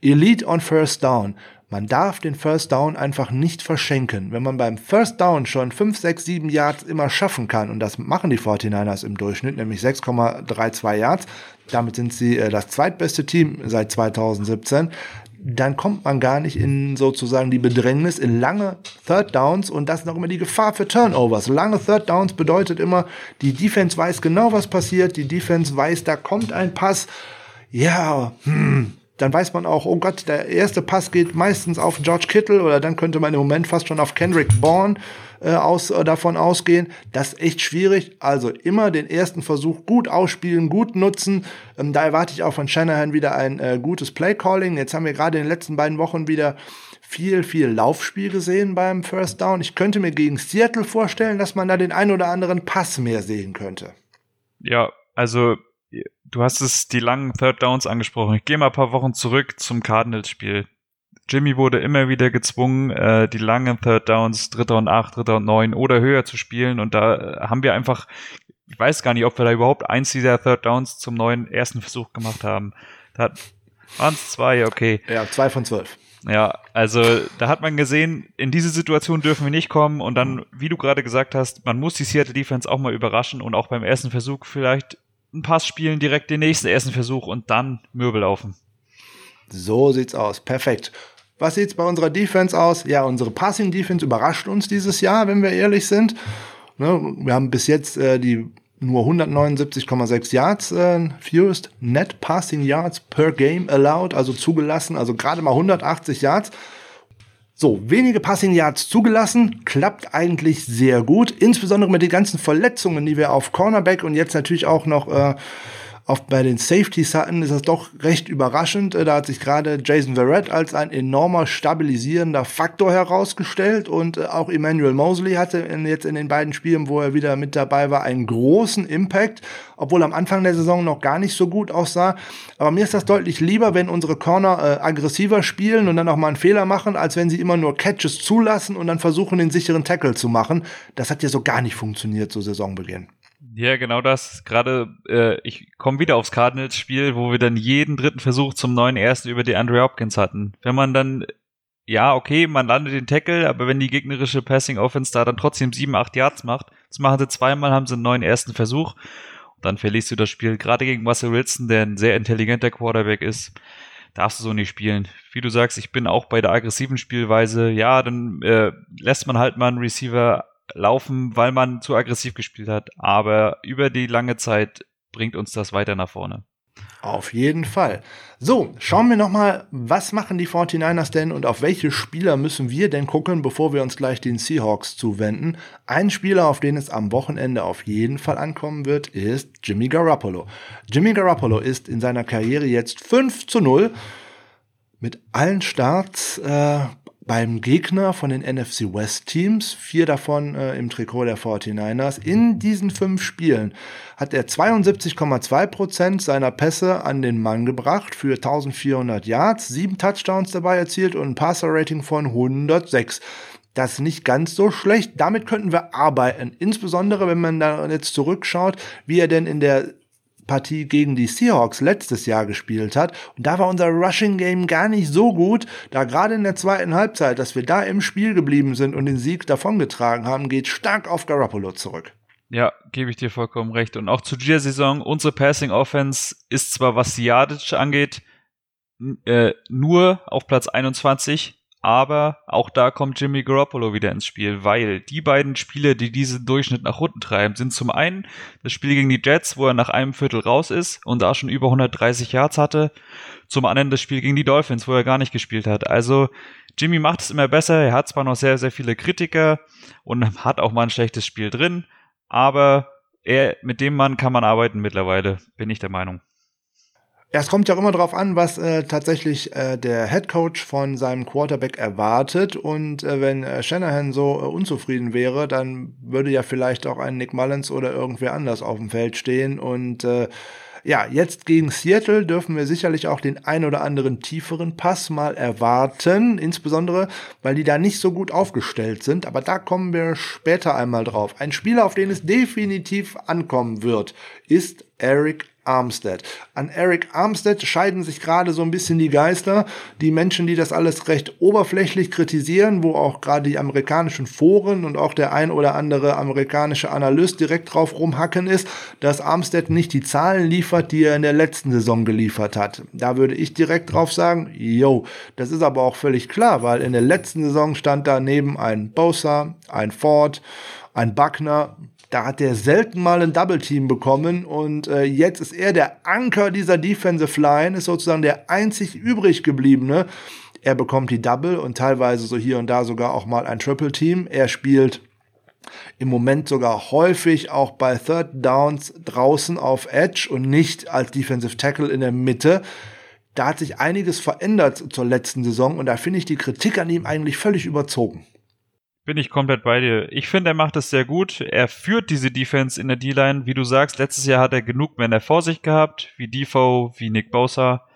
Elite on First Down. Man darf den First Down einfach nicht verschenken. Wenn man beim First Down schon 5, 6, 7 Yards immer schaffen kann, und das machen die 49ers im Durchschnitt, nämlich 6,32 Yards, damit sind sie äh, das zweitbeste Team seit 2017, dann kommt man gar nicht in sozusagen die Bedrängnis in lange Third Downs und das ist noch immer die Gefahr für Turnovers. Lange Third Downs bedeutet immer, die Defense weiß genau, was passiert, die Defense weiß, da kommt ein Pass. Ja, hm, dann weiß man auch, oh Gott, der erste Pass geht meistens auf George Kittle oder dann könnte man im Moment fast schon auf Kendrick Bourne äh, aus, äh, davon ausgehen. Das ist echt schwierig. Also immer den ersten Versuch gut ausspielen, gut nutzen. Ähm, da erwarte ich auch von Shanahan wieder ein äh, gutes Play-Calling. Jetzt haben wir gerade in den letzten beiden Wochen wieder viel, viel Laufspiel gesehen beim First Down. Ich könnte mir gegen Seattle vorstellen, dass man da den ein oder anderen Pass mehr sehen könnte. Ja, also du hast es die langen Third Downs angesprochen. Ich gehe mal ein paar Wochen zurück zum Cardinals-Spiel Jimmy wurde immer wieder gezwungen, äh, die langen Third Downs, dritter und acht, dritter und neun oder höher zu spielen. Und da äh, haben wir einfach, ich weiß gar nicht, ob wir da überhaupt eins dieser Third Downs zum neuen ersten Versuch gemacht haben. Da waren es zwei, okay. Ja, zwei von zwölf. Ja, also da hat man gesehen, in diese Situation dürfen wir nicht kommen und dann, wie du gerade gesagt hast, man muss die Seattle Defense auch mal überraschen und auch beim ersten Versuch vielleicht einen Pass spielen, direkt den nächsten ersten Versuch und dann Mürbel laufen. So sieht's aus. Perfekt. Was sieht's bei unserer Defense aus? Ja, unsere Passing Defense überrascht uns dieses Jahr, wenn wir ehrlich sind. Ne, wir haben bis jetzt äh, die nur 179,6 Yards äh, fewest Net Passing Yards per Game allowed, also zugelassen, also gerade mal 180 Yards. So, wenige Passing Yards zugelassen, klappt eigentlich sehr gut, insbesondere mit den ganzen Verletzungen, die wir auf Cornerback und jetzt natürlich auch noch äh, auf, bei den Safeties hatten, ist das doch recht überraschend. Äh, da hat sich gerade Jason Verrett als ein enormer stabilisierender Faktor herausgestellt und äh, auch Emmanuel Mosley hatte in, jetzt in den beiden Spielen, wo er wieder mit dabei war, einen großen Impact, obwohl am Anfang der Saison noch gar nicht so gut aussah. Aber mir ist das deutlich lieber, wenn unsere Corner äh, aggressiver spielen und dann auch mal einen Fehler machen, als wenn sie immer nur Catches zulassen und dann versuchen, den sicheren Tackle zu machen. Das hat ja so gar nicht funktioniert zu Saisonbeginn. Ja, genau das. Gerade, äh, ich komme wieder aufs Cardinals-Spiel, wo wir dann jeden dritten Versuch zum neuen Ersten über die Andre Hopkins hatten. Wenn man dann, ja, okay, man landet den Tackle, aber wenn die gegnerische Passing-Offense da dann trotzdem sieben, acht Yards macht, das machen sie zweimal, haben sie einen neuen ersten Versuch, und dann verlierst du das Spiel. Gerade gegen Russell Wilson, der ein sehr intelligenter Quarterback ist, darfst du so nicht spielen. Wie du sagst, ich bin auch bei der aggressiven Spielweise. Ja, dann äh, lässt man halt mal einen Receiver laufen, weil man zu aggressiv gespielt hat. Aber über die lange Zeit bringt uns das weiter nach vorne. Auf jeden Fall. So, schauen wir nochmal, was machen die 49ers denn und auf welche Spieler müssen wir denn gucken, bevor wir uns gleich den Seahawks zuwenden. Ein Spieler, auf den es am Wochenende auf jeden Fall ankommen wird, ist Jimmy Garoppolo. Jimmy Garoppolo ist in seiner Karriere jetzt 5 zu 0 mit allen Starts äh, beim Gegner von den NFC West Teams, vier davon äh, im Trikot der 49ers. In diesen fünf Spielen hat er 72,2 Prozent seiner Pässe an den Mann gebracht für 1400 Yards, sieben Touchdowns dabei erzielt und ein Passer-Rating von 106 das ist nicht ganz so schlecht. Damit könnten wir arbeiten. Insbesondere, wenn man da jetzt zurückschaut, wie er denn in der Partie gegen die Seahawks letztes Jahr gespielt hat. Und da war unser Rushing Game gar nicht so gut. Da gerade in der zweiten Halbzeit, dass wir da im Spiel geblieben sind und den Sieg davongetragen haben, geht stark auf Garoppolo zurück. Ja, gebe ich dir vollkommen recht. Und auch zu dieser Saison, unsere Passing Offense ist zwar, was Yardage angeht, äh, nur auf Platz 21, aber auch da kommt Jimmy Garoppolo wieder ins Spiel, weil die beiden Spiele, die diesen Durchschnitt nach unten treiben, sind zum einen das Spiel gegen die Jets, wo er nach einem Viertel raus ist und da schon über 130 Yards hatte, zum anderen das Spiel gegen die Dolphins, wo er gar nicht gespielt hat. Also Jimmy macht es immer besser, er hat zwar noch sehr, sehr viele Kritiker und hat auch mal ein schlechtes Spiel drin, aber er, mit dem Mann kann man arbeiten mittlerweile, bin ich der Meinung. Ja, es kommt ja auch immer darauf an, was äh, tatsächlich äh, der Head Coach von seinem Quarterback erwartet. Und äh, wenn äh, Shanahan so äh, unzufrieden wäre, dann würde ja vielleicht auch ein Nick Mullins oder irgendwer anders auf dem Feld stehen. Und äh, ja, jetzt gegen Seattle dürfen wir sicherlich auch den ein oder anderen tieferen Pass mal erwarten, insbesondere weil die da nicht so gut aufgestellt sind, aber da kommen wir später einmal drauf. Ein Spieler, auf den es definitiv ankommen wird, ist Eric Armstead. An Eric Armstead scheiden sich gerade so ein bisschen die Geister. Die Menschen, die das alles recht oberflächlich kritisieren, wo auch gerade die amerikanischen Foren und auch der ein oder andere amerikanische Analyst direkt drauf rumhacken ist, dass Armstead nicht die Zahlen liefert, die er in der letzten Saison geliefert hat. Da würde ich direkt drauf sagen, yo, das ist aber auch völlig klar, weil in der letzten Saison stand daneben ein Bosa, ein Ford, ein Buckner, da hat er selten mal ein Double Team bekommen und äh, jetzt ist er der Anker dieser Defensive Line, ist sozusagen der einzig übrig gebliebene. Er bekommt die Double und teilweise so hier und da sogar auch mal ein Triple Team. Er spielt im Moment sogar häufig auch bei Third Downs draußen auf Edge und nicht als Defensive Tackle in der Mitte. Da hat sich einiges verändert zur letzten Saison und da finde ich die Kritik an ihm eigentlich völlig überzogen. Bin ich komplett bei dir. Ich finde, er macht es sehr gut. Er führt diese Defense in der D-Line. Wie du sagst, letztes Jahr hat er genug Männer vor sich gehabt, wie Defoe, wie Nick Bosa.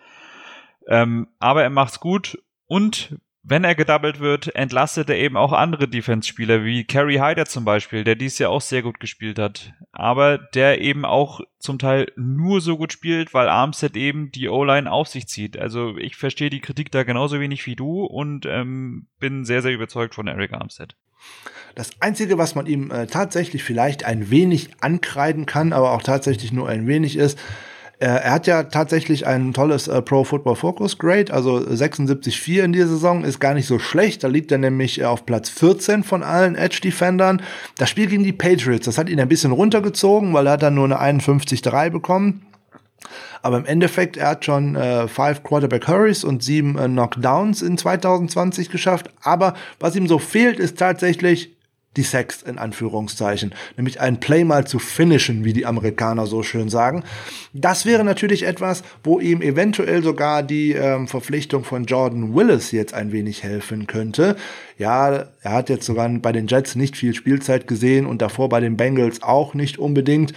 Ähm, aber er macht's gut Und wenn er gedoubled wird, entlastet er eben auch andere Defense-Spieler, wie Kerry Hyder zum Beispiel, der dies Jahr auch sehr gut gespielt hat. Aber der eben auch zum Teil nur so gut spielt, weil Armstead eben die O-Line auf sich zieht. Also ich verstehe die Kritik da genauso wenig wie du und ähm, bin sehr, sehr überzeugt von Eric Armstead. Das Einzige, was man ihm äh, tatsächlich vielleicht ein wenig ankreiden kann, aber auch tatsächlich nur ein wenig ist, er hat ja tatsächlich ein tolles äh, Pro Football Focus Grade, also 76,4 in dieser Saison, ist gar nicht so schlecht. Da liegt er nämlich äh, auf Platz 14 von allen Edge Defendern. Das Spiel gegen die Patriots, das hat ihn ein bisschen runtergezogen, weil er hat dann nur eine 51,3 bekommen. Aber im Endeffekt, er hat schon äh, Quarterback Hurries und sieben äh, Knockdowns in 2020 geschafft. Aber was ihm so fehlt, ist tatsächlich die Sex in Anführungszeichen, nämlich ein Play mal zu finishen, wie die Amerikaner so schön sagen. Das wäre natürlich etwas, wo ihm eventuell sogar die ähm, Verpflichtung von Jordan Willis jetzt ein wenig helfen könnte. Ja, er hat jetzt sogar bei den Jets nicht viel Spielzeit gesehen und davor bei den Bengals auch nicht unbedingt.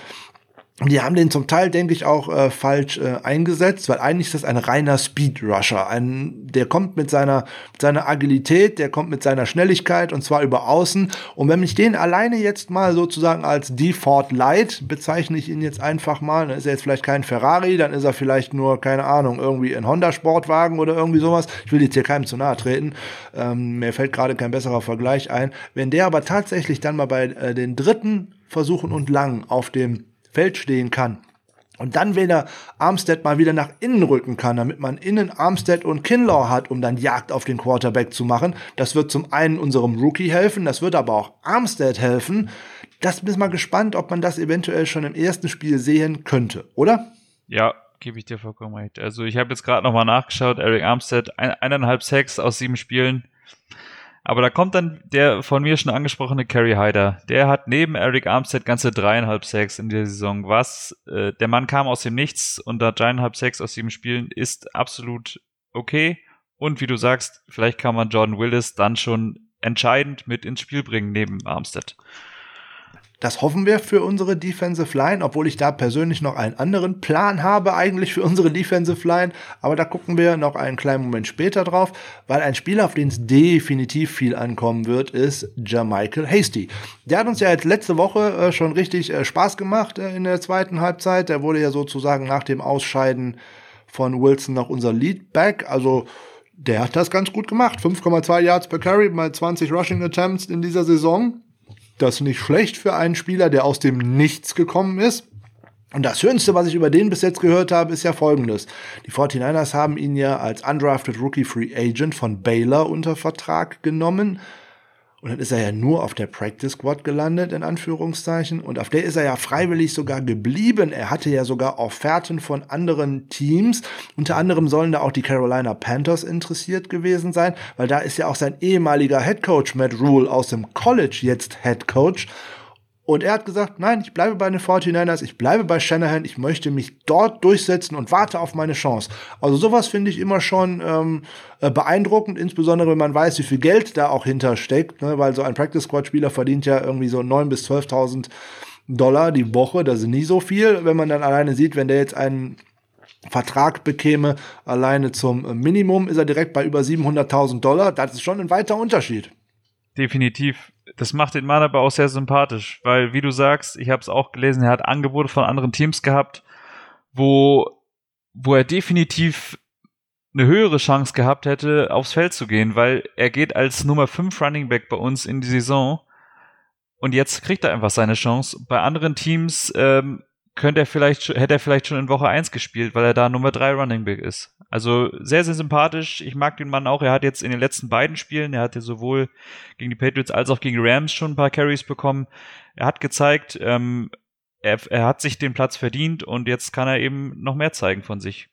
Die haben den zum Teil, denke ich, auch äh, falsch äh, eingesetzt, weil eigentlich ist das ein reiner Speed-Rusher. Ein, der kommt mit seiner, seiner Agilität, der kommt mit seiner Schnelligkeit und zwar über außen. Und wenn ich den alleine jetzt mal sozusagen als Default Light bezeichne ich ihn jetzt einfach mal, dann ist er jetzt vielleicht kein Ferrari, dann ist er vielleicht nur, keine Ahnung, irgendwie ein Honda-Sportwagen oder irgendwie sowas. Ich will jetzt hier keinem zu nahe treten. Ähm, mir fällt gerade kein besserer Vergleich ein. Wenn der aber tatsächlich dann mal bei äh, den dritten Versuchen und Lang auf dem Feld stehen kann. Und dann, wenn er Armstead mal wieder nach innen rücken kann, damit man innen Armstead und Kinlaw hat, um dann Jagd auf den Quarterback zu machen. Das wird zum einen unserem Rookie helfen, das wird aber auch Armstead helfen. Das bin ich mal gespannt, ob man das eventuell schon im ersten Spiel sehen könnte, oder? Ja, gebe ich dir vollkommen recht. Also ich habe jetzt gerade nochmal nachgeschaut, Eric Armstead, ein, eineinhalb Sacks aus sieben Spielen. Aber da kommt dann der von mir schon angesprochene Kerry Hyder. Der hat neben Eric Armstead ganze dreieinhalb Sacks in der Saison. Was? Äh, der Mann kam aus dem Nichts und da dreieinhalb Sacks aus sieben Spielen ist absolut okay. Und wie du sagst, vielleicht kann man Jordan Willis dann schon entscheidend mit ins Spiel bringen neben Armstead. Das hoffen wir für unsere Defensive Line, obwohl ich da persönlich noch einen anderen Plan habe eigentlich für unsere Defensive Line. Aber da gucken wir noch einen kleinen Moment später drauf, weil ein Spieler, auf den es definitiv viel ankommen wird, ist Jermichael Hasty. Der hat uns ja jetzt letzte Woche äh, schon richtig äh, Spaß gemacht äh, in der zweiten Halbzeit. Der wurde ja sozusagen nach dem Ausscheiden von Wilson noch unser Leadback. Also der hat das ganz gut gemacht. 5,2 Yards per Carry bei 20 Rushing Attempts in dieser Saison. Das ist nicht schlecht für einen Spieler, der aus dem Nichts gekommen ist. Und das Schönste, was ich über den bis jetzt gehört habe, ist ja folgendes. Die 49ers haben ihn ja als undrafted Rookie Free Agent von Baylor unter Vertrag genommen und dann ist er ja nur auf der Practice Squad gelandet, in Anführungszeichen. Und auf der ist er ja freiwillig sogar geblieben. Er hatte ja sogar Offerten von anderen Teams. Unter anderem sollen da auch die Carolina Panthers interessiert gewesen sein, weil da ist ja auch sein ehemaliger Head Coach Matt Rule aus dem College jetzt Head Coach. Und er hat gesagt, nein, ich bleibe bei den 49ers, ich bleibe bei Shanahan, ich möchte mich dort durchsetzen und warte auf meine Chance. Also sowas finde ich immer schon ähm, äh, beeindruckend, insbesondere wenn man weiß, wie viel Geld da auch hintersteckt, ne? weil so ein Practice Squad Spieler verdient ja irgendwie so 9.000 bis 12.000 Dollar die Woche, das ist nie so viel, wenn man dann alleine sieht, wenn der jetzt einen Vertrag bekäme, alleine zum Minimum, ist er direkt bei über 700.000 Dollar, das ist schon ein weiter Unterschied. Definitiv das macht den Mann aber auch sehr sympathisch, weil, wie du sagst, ich habe es auch gelesen, er hat Angebote von anderen Teams gehabt, wo, wo er definitiv eine höhere Chance gehabt hätte, aufs Feld zu gehen, weil er geht als Nummer 5 Running Back bei uns in die Saison und jetzt kriegt er einfach seine Chance. Bei anderen Teams ähm, könnte er vielleicht, hätte er vielleicht schon in Woche 1 gespielt, weil er da Nummer 3 Running Back ist. Also sehr, sehr sympathisch. Ich mag den Mann auch. Er hat jetzt in den letzten beiden Spielen, er hatte sowohl gegen die Patriots als auch gegen die Rams schon ein paar Carries bekommen. Er hat gezeigt, ähm, er, er hat sich den Platz verdient und jetzt kann er eben noch mehr zeigen von sich.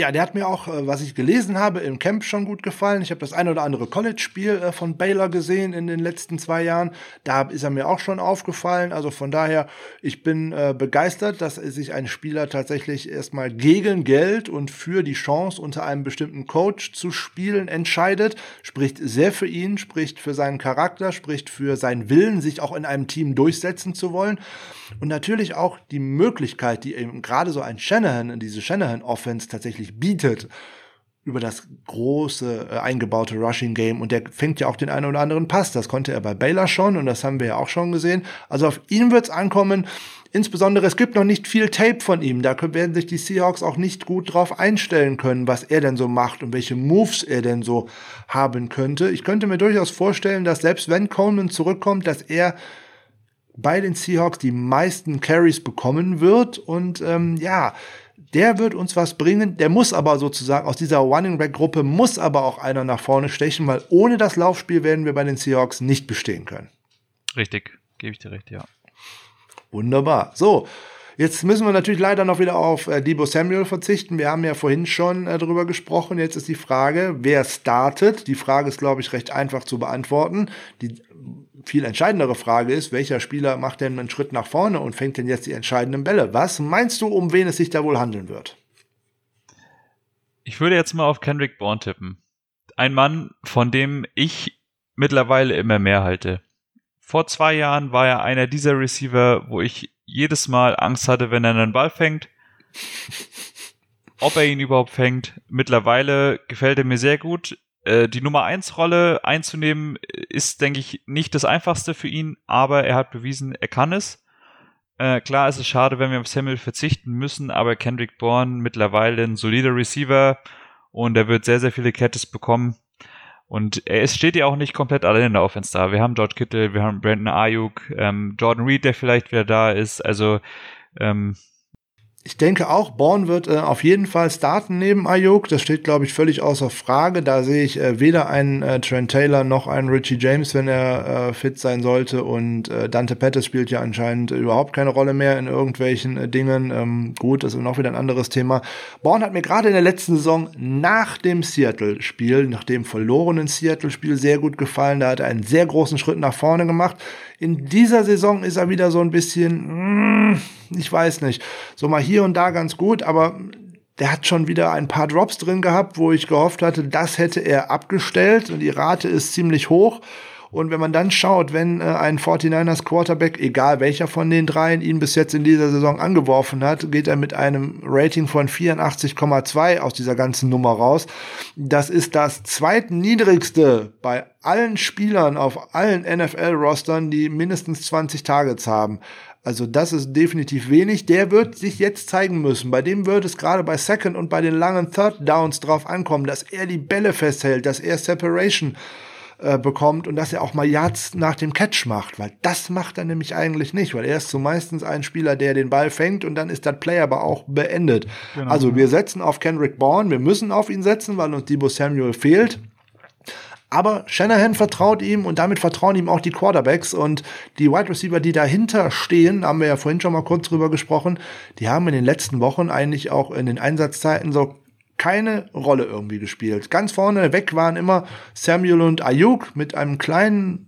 Ja, der hat mir auch, äh, was ich gelesen habe, im Camp schon gut gefallen. Ich habe das ein oder andere College-Spiel äh, von Baylor gesehen in den letzten zwei Jahren. Da ist er mir auch schon aufgefallen. Also von daher, ich bin äh, begeistert, dass sich ein Spieler tatsächlich erstmal gegen Geld und für die Chance, unter einem bestimmten Coach zu spielen, entscheidet. Spricht sehr für ihn, spricht für seinen Charakter, spricht für seinen Willen, sich auch in einem Team durchsetzen zu wollen. Und natürlich auch die Möglichkeit, die eben gerade so ein Shanahan diese Shanahan-Offense tatsächlich bietet, über das große äh, eingebaute Rushing Game und der fängt ja auch den einen oder anderen Pass. Das konnte er bei Baylor schon und das haben wir ja auch schon gesehen. Also auf ihn wird's ankommen. Insbesondere, es gibt noch nicht viel Tape von ihm. Da werden sich die Seahawks auch nicht gut drauf einstellen können, was er denn so macht und welche Moves er denn so haben könnte. Ich könnte mir durchaus vorstellen, dass selbst wenn Coleman zurückkommt, dass er bei den Seahawks die meisten Carries bekommen wird. Und ähm, ja, der wird uns was bringen. Der muss aber sozusagen aus dieser Running Back Gruppe muss aber auch einer nach vorne stechen, weil ohne das Laufspiel werden wir bei den Seahawks nicht bestehen können. Richtig, gebe ich dir recht, ja. Wunderbar. So, Jetzt müssen wir natürlich leider noch wieder auf äh, Debo Samuel verzichten. Wir haben ja vorhin schon äh, darüber gesprochen. Jetzt ist die Frage, wer startet? Die Frage ist, glaube ich, recht einfach zu beantworten. Die viel entscheidendere Frage ist, welcher Spieler macht denn einen Schritt nach vorne und fängt denn jetzt die entscheidenden Bälle? Was meinst du, um wen es sich da wohl handeln wird? Ich würde jetzt mal auf Kendrick Bourne tippen. Ein Mann, von dem ich mittlerweile immer mehr halte. Vor zwei Jahren war er einer dieser Receiver, wo ich jedes Mal Angst hatte, wenn er einen Ball fängt. Ob er ihn überhaupt fängt. Mittlerweile gefällt er mir sehr gut. Äh, die Nummer 1 Rolle einzunehmen ist, denke ich, nicht das einfachste für ihn, aber er hat bewiesen, er kann es. Äh, klar, es ist schade, wenn wir auf Samuel verzichten müssen, aber Kendrick Bourne mittlerweile ein solider Receiver und er wird sehr, sehr viele Catches bekommen. Und er steht ja auch nicht komplett allein in der Offense da. Wir haben George Kittle, wir haben Brandon Ayuk, ähm, Jordan Reed, der vielleicht wieder da ist. Also ähm, ich denke auch, Born wird äh, auf jeden Fall starten neben Ayuk. Das steht, glaube ich, völlig außer Frage. Da sehe ich äh, weder einen äh, Trent Taylor noch einen Richie James, wenn er äh, fit sein sollte. Und äh, Dante Pettis spielt ja anscheinend überhaupt keine Rolle mehr in irgendwelchen äh, Dingen. Ähm, gut, das ist noch wieder ein anderes Thema. Born hat mir gerade in der letzten Saison nach dem Seattle-Spiel, nach dem verlorenen Seattle-Spiel, sehr gut gefallen. Da hat er einen sehr großen Schritt nach vorne gemacht. In dieser Saison ist er wieder so ein bisschen, mm, ich weiß nicht, so mal hier und da ganz gut, aber der hat schon wieder ein paar Drops drin gehabt, wo ich gehofft hatte, das hätte er abgestellt und die Rate ist ziemlich hoch. Und wenn man dann schaut, wenn äh, ein 49ers Quarterback, egal welcher von den dreien, ihn bis jetzt in dieser Saison angeworfen hat, geht er mit einem Rating von 84,2 aus dieser ganzen Nummer raus. Das ist das zweitniedrigste bei allen Spielern auf allen NFL-Rostern, die mindestens 20 Targets haben. Also das ist definitiv wenig. Der wird sich jetzt zeigen müssen. Bei dem wird es gerade bei Second und bei den langen Third Downs drauf ankommen, dass er die Bälle festhält, dass er Separation äh, bekommt und dass er auch mal Yards nach dem Catch macht, weil das macht er nämlich eigentlich nicht, weil er ist so meistens ein Spieler, der den Ball fängt und dann ist das Play aber auch beendet. Genau. Also wir setzen auf Kendrick Bourne, wir müssen auf ihn setzen, weil uns Debo Samuel fehlt. Aber Shanahan vertraut ihm und damit vertrauen ihm auch die Quarterbacks und die Wide Receiver, die dahinter stehen, haben wir ja vorhin schon mal kurz drüber gesprochen, die haben in den letzten Wochen eigentlich auch in den Einsatzzeiten so keine Rolle irgendwie gespielt. Ganz vorne weg waren immer Samuel und Ayuk mit einem kleinen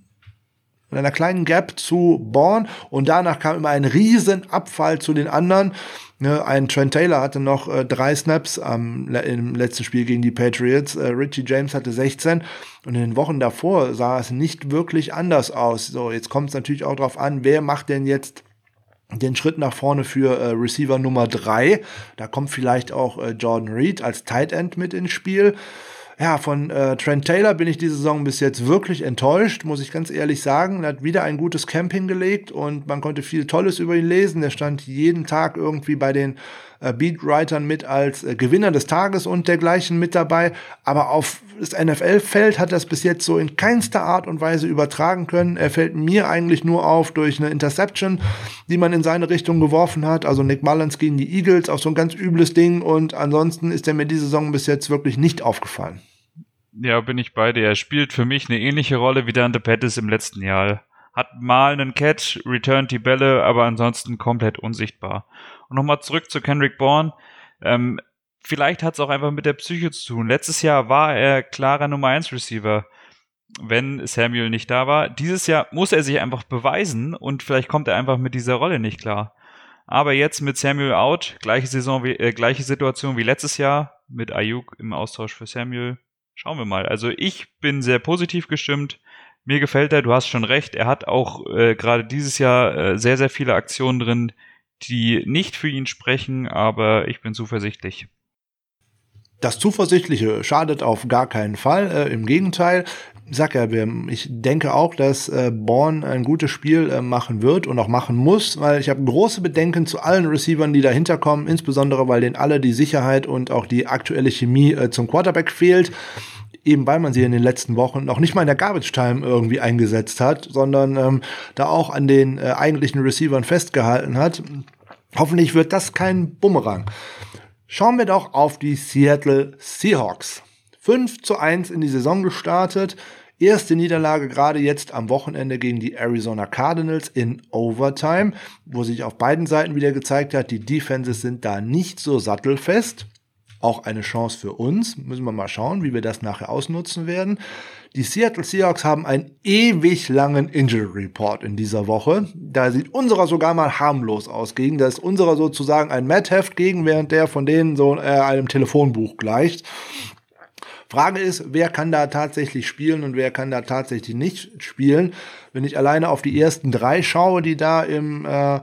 mit einer kleinen Gap zu Born und danach kam immer ein riesen Abfall zu den anderen. Ne, ein Trent Taylor hatte noch äh, drei Snaps am, im letzten Spiel gegen die Patriots. Äh, Richie James hatte 16 und in den Wochen davor sah es nicht wirklich anders aus. So, jetzt kommt es natürlich auch darauf an, wer macht denn jetzt den Schritt nach vorne für äh, Receiver Nummer drei. Da kommt vielleicht auch äh, Jordan Reed als Tight End mit ins Spiel. Ja, von äh, Trent Taylor bin ich diese Saison bis jetzt wirklich enttäuscht, muss ich ganz ehrlich sagen. Er hat wieder ein gutes Camp hingelegt und man konnte viel Tolles über ihn lesen. Er stand jeden Tag irgendwie bei den äh, Beatwritern mit als äh, Gewinner des Tages und dergleichen mit dabei. Aber auf das NFL-Feld hat das bis jetzt so in keinster Art und Weise übertragen können. Er fällt mir eigentlich nur auf durch eine Interception, die man in seine Richtung geworfen hat. Also Nick Mullins gegen die Eagles, auch so ein ganz übles Ding. Und ansonsten ist er mir diese Saison bis jetzt wirklich nicht aufgefallen. Ja, bin ich bei dir. Er spielt für mich eine ähnliche Rolle wie Dante Pettis im letzten Jahr. Hat mal einen Catch, returnt die Bälle, aber ansonsten komplett unsichtbar. Und nochmal zurück zu Kendrick Bourne. Ähm, vielleicht hat es auch einfach mit der Psyche zu tun. Letztes Jahr war er klarer Nummer 1 Receiver, wenn Samuel nicht da war. Dieses Jahr muss er sich einfach beweisen und vielleicht kommt er einfach mit dieser Rolle nicht klar. Aber jetzt mit Samuel out, gleiche Saison wie, äh, gleiche Situation wie letztes Jahr mit Ayuk im Austausch für Samuel. Schauen wir mal. Also ich bin sehr positiv gestimmt. Mir gefällt er, du hast schon recht. Er hat auch äh, gerade dieses Jahr äh, sehr, sehr viele Aktionen drin, die nicht für ihn sprechen, aber ich bin zuversichtlich. Das Zuversichtliche schadet auf gar keinen Fall. Äh, Im Gegenteil, sag ja, ich denke auch, dass äh, Born ein gutes Spiel äh, machen wird und auch machen muss, weil ich habe große Bedenken zu allen Receivern, die dahinter kommen, insbesondere weil denen alle die Sicherheit und auch die aktuelle Chemie äh, zum Quarterback fehlt eben weil man sie in den letzten Wochen noch nicht mal in der Garbage Time irgendwie eingesetzt hat, sondern ähm, da auch an den äh, eigentlichen Receivern festgehalten hat. Hoffentlich wird das kein Bumerang. Schauen wir doch auf die Seattle Seahawks. 5 zu 1 in die Saison gestartet. Erste Niederlage gerade jetzt am Wochenende gegen die Arizona Cardinals in Overtime, wo sich auf beiden Seiten wieder gezeigt hat, die Defenses sind da nicht so sattelfest. Auch eine Chance für uns. Müssen wir mal schauen, wie wir das nachher ausnutzen werden. Die Seattle Seahawks haben einen ewig langen Injury Report in dieser Woche. Da sieht unserer sogar mal harmlos aus gegen. Da ist unserer sozusagen ein Mad-Heft gegen, während der von denen so äh, einem Telefonbuch gleicht. Frage ist, wer kann da tatsächlich spielen und wer kann da tatsächlich nicht spielen. Wenn ich alleine auf die ersten drei schaue, die da im äh,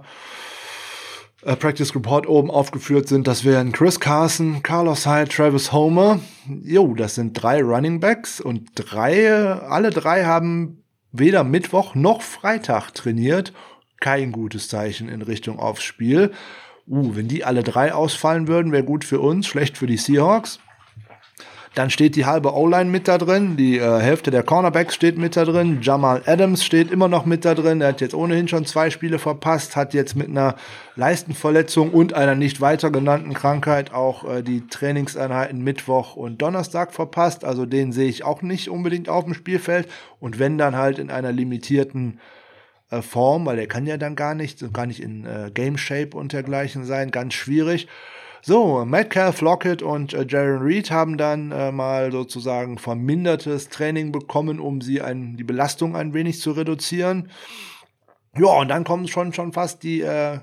äh, Practice Report oben aufgeführt sind, das wären Chris Carson, Carlos Hyde, Travis Homer. Jo, das sind drei Running Backs und drei, alle drei haben weder Mittwoch noch Freitag trainiert. Kein gutes Zeichen in Richtung aufs Spiel. Uh, wenn die alle drei ausfallen würden, wäre gut für uns, schlecht für die Seahawks. Dann steht die halbe O-Line mit da drin, die äh, Hälfte der Cornerbacks steht mit da drin, Jamal Adams steht immer noch mit da drin, er hat jetzt ohnehin schon zwei Spiele verpasst, hat jetzt mit einer Leistenverletzung und einer nicht weiter genannten Krankheit auch äh, die Trainingseinheiten Mittwoch und Donnerstag verpasst, also den sehe ich auch nicht unbedingt auf dem Spielfeld und wenn dann halt in einer limitierten äh, Form, weil er kann ja dann gar nicht, gar nicht in äh, Game Shape und dergleichen sein, ganz schwierig. So, Metcalf, Lockett und äh, Jaron Reed haben dann äh, mal sozusagen vermindertes Training bekommen, um sie ein, die Belastung ein wenig zu reduzieren. Ja, und dann kommen schon, schon fast die äh,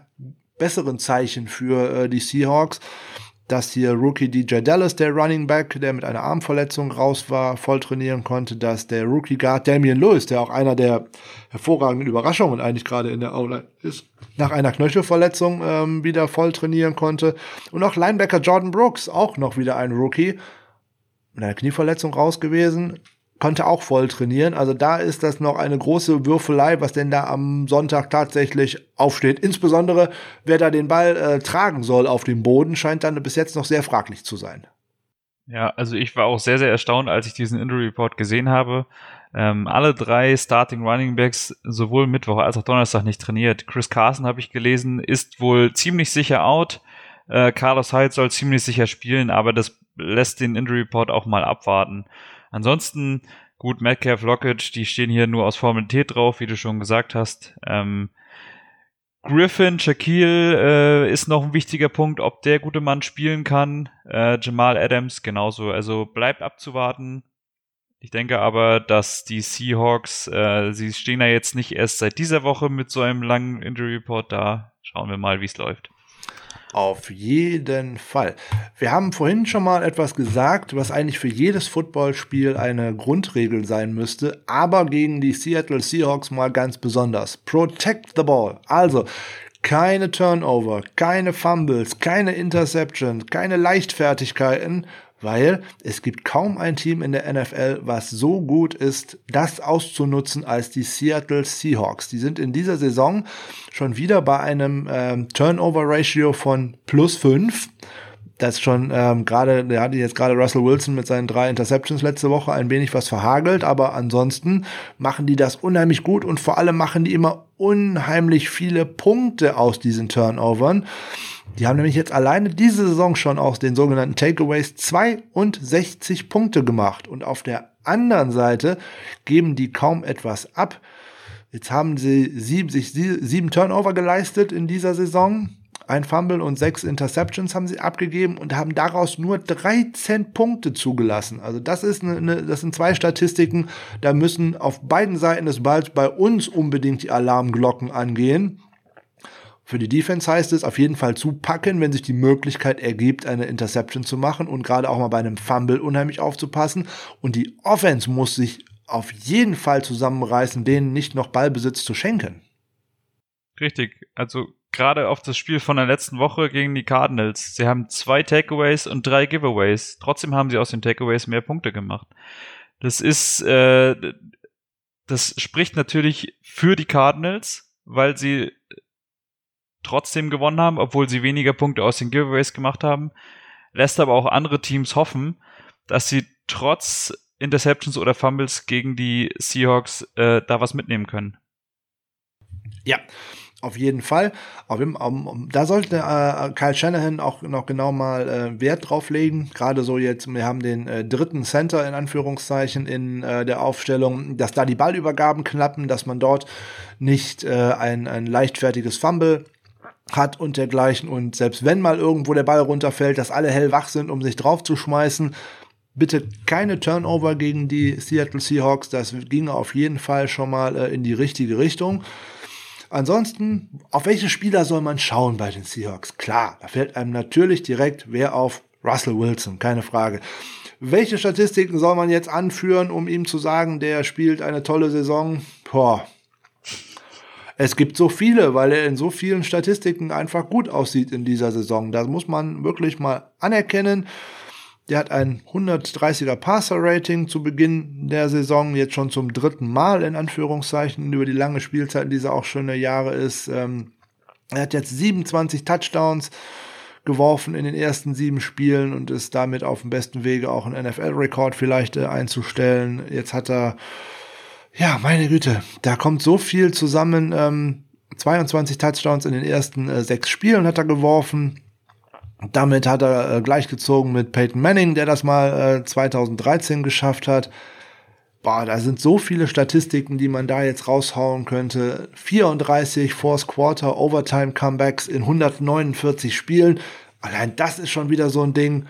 besseren Zeichen für äh, die Seahawks dass hier Rookie DJ Dallas, der Running Back, der mit einer Armverletzung raus war, voll trainieren konnte, dass der Rookie Guard Damian Lewis, der auch einer der hervorragenden Überraschungen eigentlich gerade in der O-Line ist, nach einer Knöchelverletzung ähm, wieder voll trainieren konnte. Und auch Linebacker Jordan Brooks, auch noch wieder ein Rookie, mit einer Knieverletzung raus gewesen, konnte auch voll trainieren. Also da ist das noch eine große Würfelei, was denn da am Sonntag tatsächlich aufsteht. Insbesondere, wer da den Ball äh, tragen soll auf dem Boden, scheint dann bis jetzt noch sehr fraglich zu sein. Ja, also ich war auch sehr, sehr erstaunt, als ich diesen Injury Report gesehen habe. Ähm, alle drei Starting Running Backs sowohl Mittwoch als auch Donnerstag nicht trainiert. Chris Carson habe ich gelesen, ist wohl ziemlich sicher out. Äh, Carlos Hyde soll ziemlich sicher spielen, aber das lässt den Injury Report auch mal abwarten. Ansonsten, gut, Metcalf, Lockett, die stehen hier nur aus Formalität drauf, wie du schon gesagt hast. Ähm, Griffin, Shaquille äh, ist noch ein wichtiger Punkt, ob der gute Mann spielen kann. Äh, Jamal Adams genauso. Also bleibt abzuwarten. Ich denke aber, dass die Seahawks, äh, sie stehen ja jetzt nicht erst seit dieser Woche mit so einem langen Injury Report da. Schauen wir mal, wie es läuft. Auf jeden Fall. Wir haben vorhin schon mal etwas gesagt, was eigentlich für jedes Footballspiel eine Grundregel sein müsste, aber gegen die Seattle Seahawks mal ganz besonders. Protect the ball. Also, keine Turnover, keine Fumbles, keine Interceptions, keine Leichtfertigkeiten, weil es gibt kaum ein Team in der NFL, was so gut ist, das auszunutzen als die Seattle Seahawks. Die sind in dieser Saison schon wieder bei einem ähm, Turnover-Ratio von plus fünf. Das schon ähm, gerade, der hatte jetzt gerade Russell Wilson mit seinen drei Interceptions letzte Woche ein wenig was verhagelt, aber ansonsten machen die das unheimlich gut und vor allem machen die immer unheimlich viele Punkte aus diesen Turnovern. Die haben nämlich jetzt alleine diese Saison schon aus den sogenannten Takeaways 62 Punkte gemacht. Und auf der anderen Seite geben die kaum etwas ab. Jetzt haben sie sieben, sich sieben Turnover geleistet in dieser Saison. Ein Fumble und sechs Interceptions haben sie abgegeben und haben daraus nur 13 Punkte zugelassen. Also das ist eine, eine, das sind zwei Statistiken, da müssen auf beiden Seiten des Balls bei uns unbedingt die Alarmglocken angehen. Für die Defense heißt es auf jeden Fall zupacken, wenn sich die Möglichkeit ergibt, eine Interception zu machen und gerade auch mal bei einem Fumble unheimlich aufzupassen. Und die Offense muss sich auf jeden Fall zusammenreißen, denen nicht noch Ballbesitz zu schenken. Richtig. Also gerade auf das Spiel von der letzten Woche gegen die Cardinals. Sie haben zwei Takeaways und drei Giveaways. Trotzdem haben sie aus den Takeaways mehr Punkte gemacht. Das ist, äh, das spricht natürlich für die Cardinals, weil sie trotzdem gewonnen haben, obwohl sie weniger Punkte aus den Giveaways gemacht haben. Lässt aber auch andere Teams hoffen, dass sie trotz Interceptions oder Fumbles gegen die Seahawks äh, da was mitnehmen können. Ja, auf jeden Fall. Auf dem, um, da sollte äh, Kyle Shanahan auch noch genau mal äh, Wert drauf legen. Gerade so jetzt, wir haben den äh, dritten Center in Anführungszeichen in äh, der Aufstellung, dass da die Ballübergaben klappen, dass man dort nicht äh, ein, ein leichtfertiges Fumble hat und dergleichen. Und selbst wenn mal irgendwo der Ball runterfällt, dass alle hellwach sind, um sich draufzuschmeißen. Bitte keine Turnover gegen die Seattle Seahawks. Das ginge auf jeden Fall schon mal äh, in die richtige Richtung. Ansonsten, auf welche Spieler soll man schauen bei den Seahawks? Klar, da fällt einem natürlich direkt wer auf Russell Wilson, keine Frage. Welche Statistiken soll man jetzt anführen, um ihm zu sagen, der spielt eine tolle Saison? Boah. Es gibt so viele, weil er in so vielen Statistiken einfach gut aussieht in dieser Saison. Das muss man wirklich mal anerkennen. Der hat ein 130er Passer-Rating zu Beginn der Saison, jetzt schon zum dritten Mal in Anführungszeichen über die lange Spielzeit, in dieser auch schöne Jahre ist. Ähm, er hat jetzt 27 Touchdowns geworfen in den ersten sieben Spielen und ist damit auf dem besten Wege auch einen NFL-Rekord vielleicht äh, einzustellen. Jetzt hat er, ja, meine Güte, da kommt so viel zusammen. Ähm, 22 Touchdowns in den ersten äh, sechs Spielen hat er geworfen. Damit hat er äh, gleichgezogen mit Peyton Manning, der das mal äh, 2013 geschafft hat. Boah, da sind so viele Statistiken, die man da jetzt raushauen könnte. 34 Fourth Quarter Overtime Comebacks in 149 Spielen. Allein das ist schon wieder so ein Ding.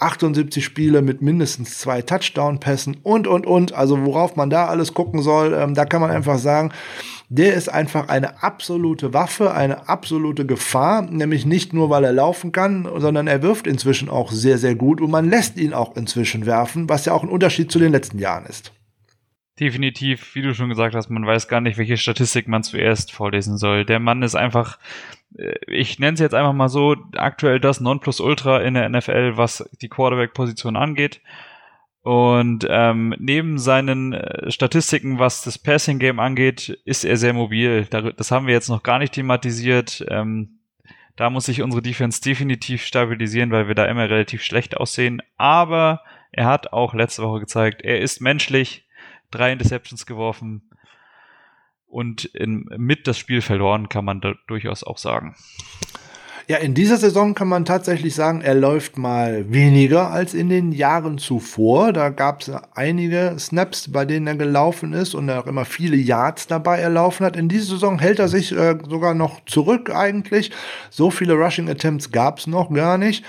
78 Spiele mit mindestens zwei Touchdown-Pässen und, und, und. Also worauf man da alles gucken soll, ähm, da kann man einfach sagen, der ist einfach eine absolute Waffe, eine absolute Gefahr, nämlich nicht nur, weil er laufen kann, sondern er wirft inzwischen auch sehr, sehr gut und man lässt ihn auch inzwischen werfen, was ja auch ein Unterschied zu den letzten Jahren ist. Definitiv, wie du schon gesagt hast, man weiß gar nicht, welche Statistik man zuerst vorlesen soll. Der Mann ist einfach, ich nenne es jetzt einfach mal so, aktuell das Nonplusultra in der NFL, was die Quarterback-Position angeht. Und ähm, neben seinen äh, Statistiken, was das Passing Game angeht, ist er sehr mobil. Das haben wir jetzt noch gar nicht thematisiert. Ähm, da muss sich unsere Defense definitiv stabilisieren, weil wir da immer relativ schlecht aussehen. Aber er hat auch letzte Woche gezeigt, er ist menschlich. Drei Interceptions geworfen und in, mit das Spiel verloren, kann man durchaus auch sagen. Ja, in dieser Saison kann man tatsächlich sagen, er läuft mal weniger als in den Jahren zuvor. Da gab es einige Snaps, bei denen er gelaufen ist und er auch immer viele Yards dabei erlaufen hat. In dieser Saison hält er sich äh, sogar noch zurück eigentlich. So viele Rushing Attempts gab es noch gar nicht.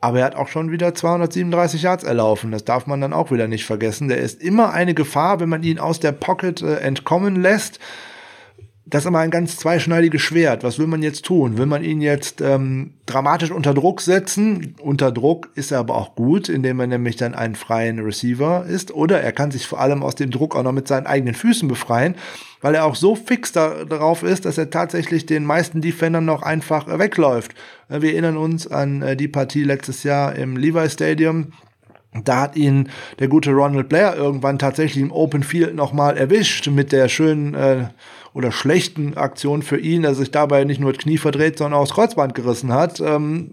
Aber er hat auch schon wieder 237 Yards erlaufen. Das darf man dann auch wieder nicht vergessen. Der ist immer eine Gefahr, wenn man ihn aus der Pocket äh, entkommen lässt das ist aber ein ganz zweischneidiges Schwert. Was will man jetzt tun? Will man ihn jetzt ähm, dramatisch unter Druck setzen? Unter Druck ist er aber auch gut, indem er nämlich dann einen freien Receiver ist. Oder er kann sich vor allem aus dem Druck auch noch mit seinen eigenen Füßen befreien, weil er auch so fix da, darauf ist, dass er tatsächlich den meisten Defendern noch einfach äh, wegläuft. Äh, wir erinnern uns an äh, die Partie letztes Jahr im Levi Stadium. Da hat ihn der gute Ronald Blair irgendwann tatsächlich im Open Field nochmal erwischt mit der schönen äh, oder schlechten Aktion für ihn, dass er sich dabei nicht nur das Knie verdreht, sondern auch das Kreuzband gerissen hat. Ähm,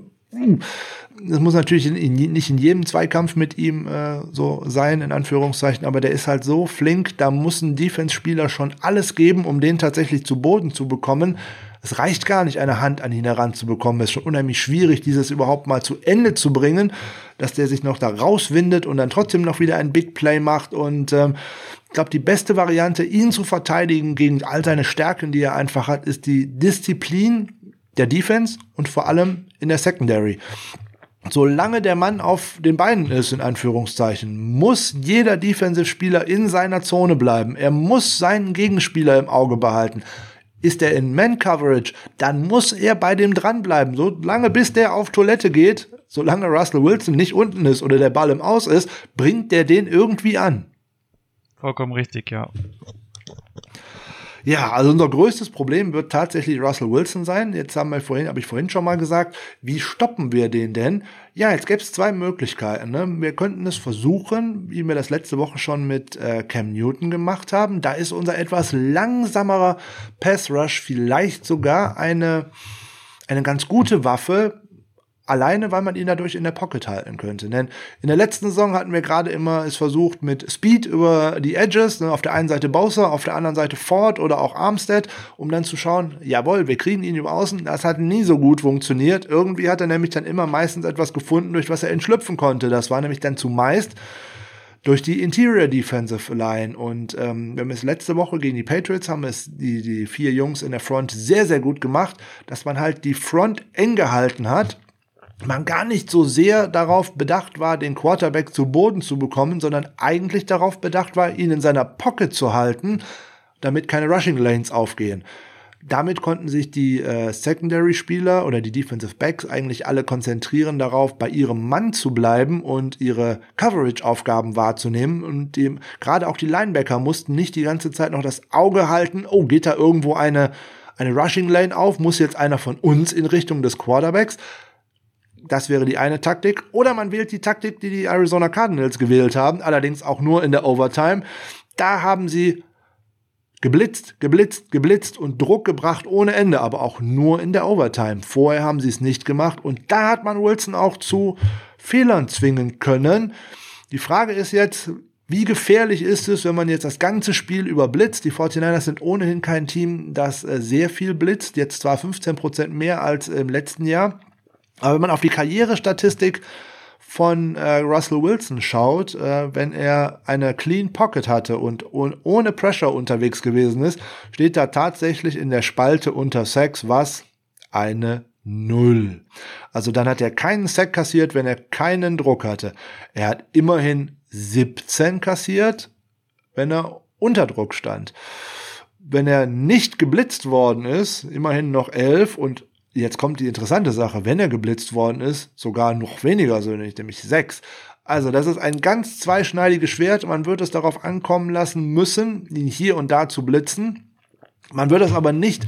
das muss natürlich in, in, nicht in jedem Zweikampf mit ihm äh, so sein, in Anführungszeichen, aber der ist halt so flink, da muss ein Defense-Spieler schon alles geben, um den tatsächlich zu Boden zu bekommen. Es reicht gar nicht, eine Hand an ihn heranzubekommen. Es ist schon unheimlich schwierig, dieses überhaupt mal zu Ende zu bringen, dass der sich noch da rauswindet und dann trotzdem noch wieder ein Big Play macht. Und ähm, glaube, die beste Variante, ihn zu verteidigen gegen all seine Stärken, die er einfach hat, ist die Disziplin der Defense und vor allem in der Secondary. Solange der Mann auf den Beinen ist, in Anführungszeichen, muss jeder Defensive-Spieler in seiner Zone bleiben. Er muss seinen Gegenspieler im Auge behalten. Ist er in Man-Coverage, dann muss er bei dem dranbleiben. So lange bis der auf Toilette geht, solange Russell Wilson nicht unten ist oder der Ball im Aus ist, bringt der den irgendwie an. Vollkommen richtig, ja. Ja, also unser größtes Problem wird tatsächlich Russell Wilson sein. Jetzt haben wir vorhin, habe ich vorhin schon mal gesagt, wie stoppen wir den denn? Ja, jetzt gäbe es zwei Möglichkeiten. Ne? Wir könnten es versuchen, wie wir das letzte Woche schon mit äh, Cam Newton gemacht haben. Da ist unser etwas langsamerer Pass Rush vielleicht sogar eine eine ganz gute Waffe, Alleine, weil man ihn dadurch in der Pocket halten könnte. Denn in der letzten Saison hatten wir gerade immer es versucht mit Speed über die Edges, ne, auf der einen Seite Bowser, auf der anderen Seite Ford oder auch Armstead, um dann zu schauen, jawohl, wir kriegen ihn über außen. Das hat nie so gut funktioniert. Irgendwie hat er nämlich dann immer meistens etwas gefunden, durch was er entschlüpfen konnte. Das war nämlich dann zumeist durch die Interior Defensive Line. Und ähm, wir haben es letzte Woche gegen die Patriots, haben es die, die vier Jungs in der Front sehr, sehr gut gemacht, dass man halt die Front eng gehalten hat man gar nicht so sehr darauf bedacht war, den Quarterback zu Boden zu bekommen, sondern eigentlich darauf bedacht war, ihn in seiner Pocket zu halten, damit keine Rushing Lanes aufgehen. Damit konnten sich die äh, Secondary-Spieler oder die Defensive Backs eigentlich alle konzentrieren darauf, bei ihrem Mann zu bleiben und ihre Coverage-Aufgaben wahrzunehmen. Und dem, gerade auch die Linebacker mussten nicht die ganze Zeit noch das Auge halten, oh, geht da irgendwo eine, eine Rushing Lane auf, muss jetzt einer von uns in Richtung des Quarterbacks, das wäre die eine Taktik. Oder man wählt die Taktik, die die Arizona Cardinals gewählt haben, allerdings auch nur in der Overtime. Da haben sie geblitzt, geblitzt, geblitzt und Druck gebracht ohne Ende, aber auch nur in der Overtime. Vorher haben sie es nicht gemacht und da hat man Wilson auch zu Fehlern zwingen können. Die Frage ist jetzt, wie gefährlich ist es, wenn man jetzt das ganze Spiel überblitzt? Die 49ers sind ohnehin kein Team, das äh, sehr viel blitzt. Jetzt zwar 15 Prozent mehr als im letzten Jahr. Aber wenn man auf die Karrierestatistik von äh, Russell Wilson schaut, äh, wenn er eine Clean Pocket hatte und ohne Pressure unterwegs gewesen ist, steht da tatsächlich in der Spalte unter Sex was? Eine Null. Also dann hat er keinen Sack kassiert, wenn er keinen Druck hatte. Er hat immerhin 17 kassiert, wenn er unter Druck stand. Wenn er nicht geblitzt worden ist, immerhin noch 11 und Jetzt kommt die interessante Sache, wenn er geblitzt worden ist, sogar noch weniger Söhne, nämlich sechs. Also das ist ein ganz zweischneidiges Schwert. Man wird es darauf ankommen lassen müssen, ihn hier und da zu blitzen. Man wird es aber nicht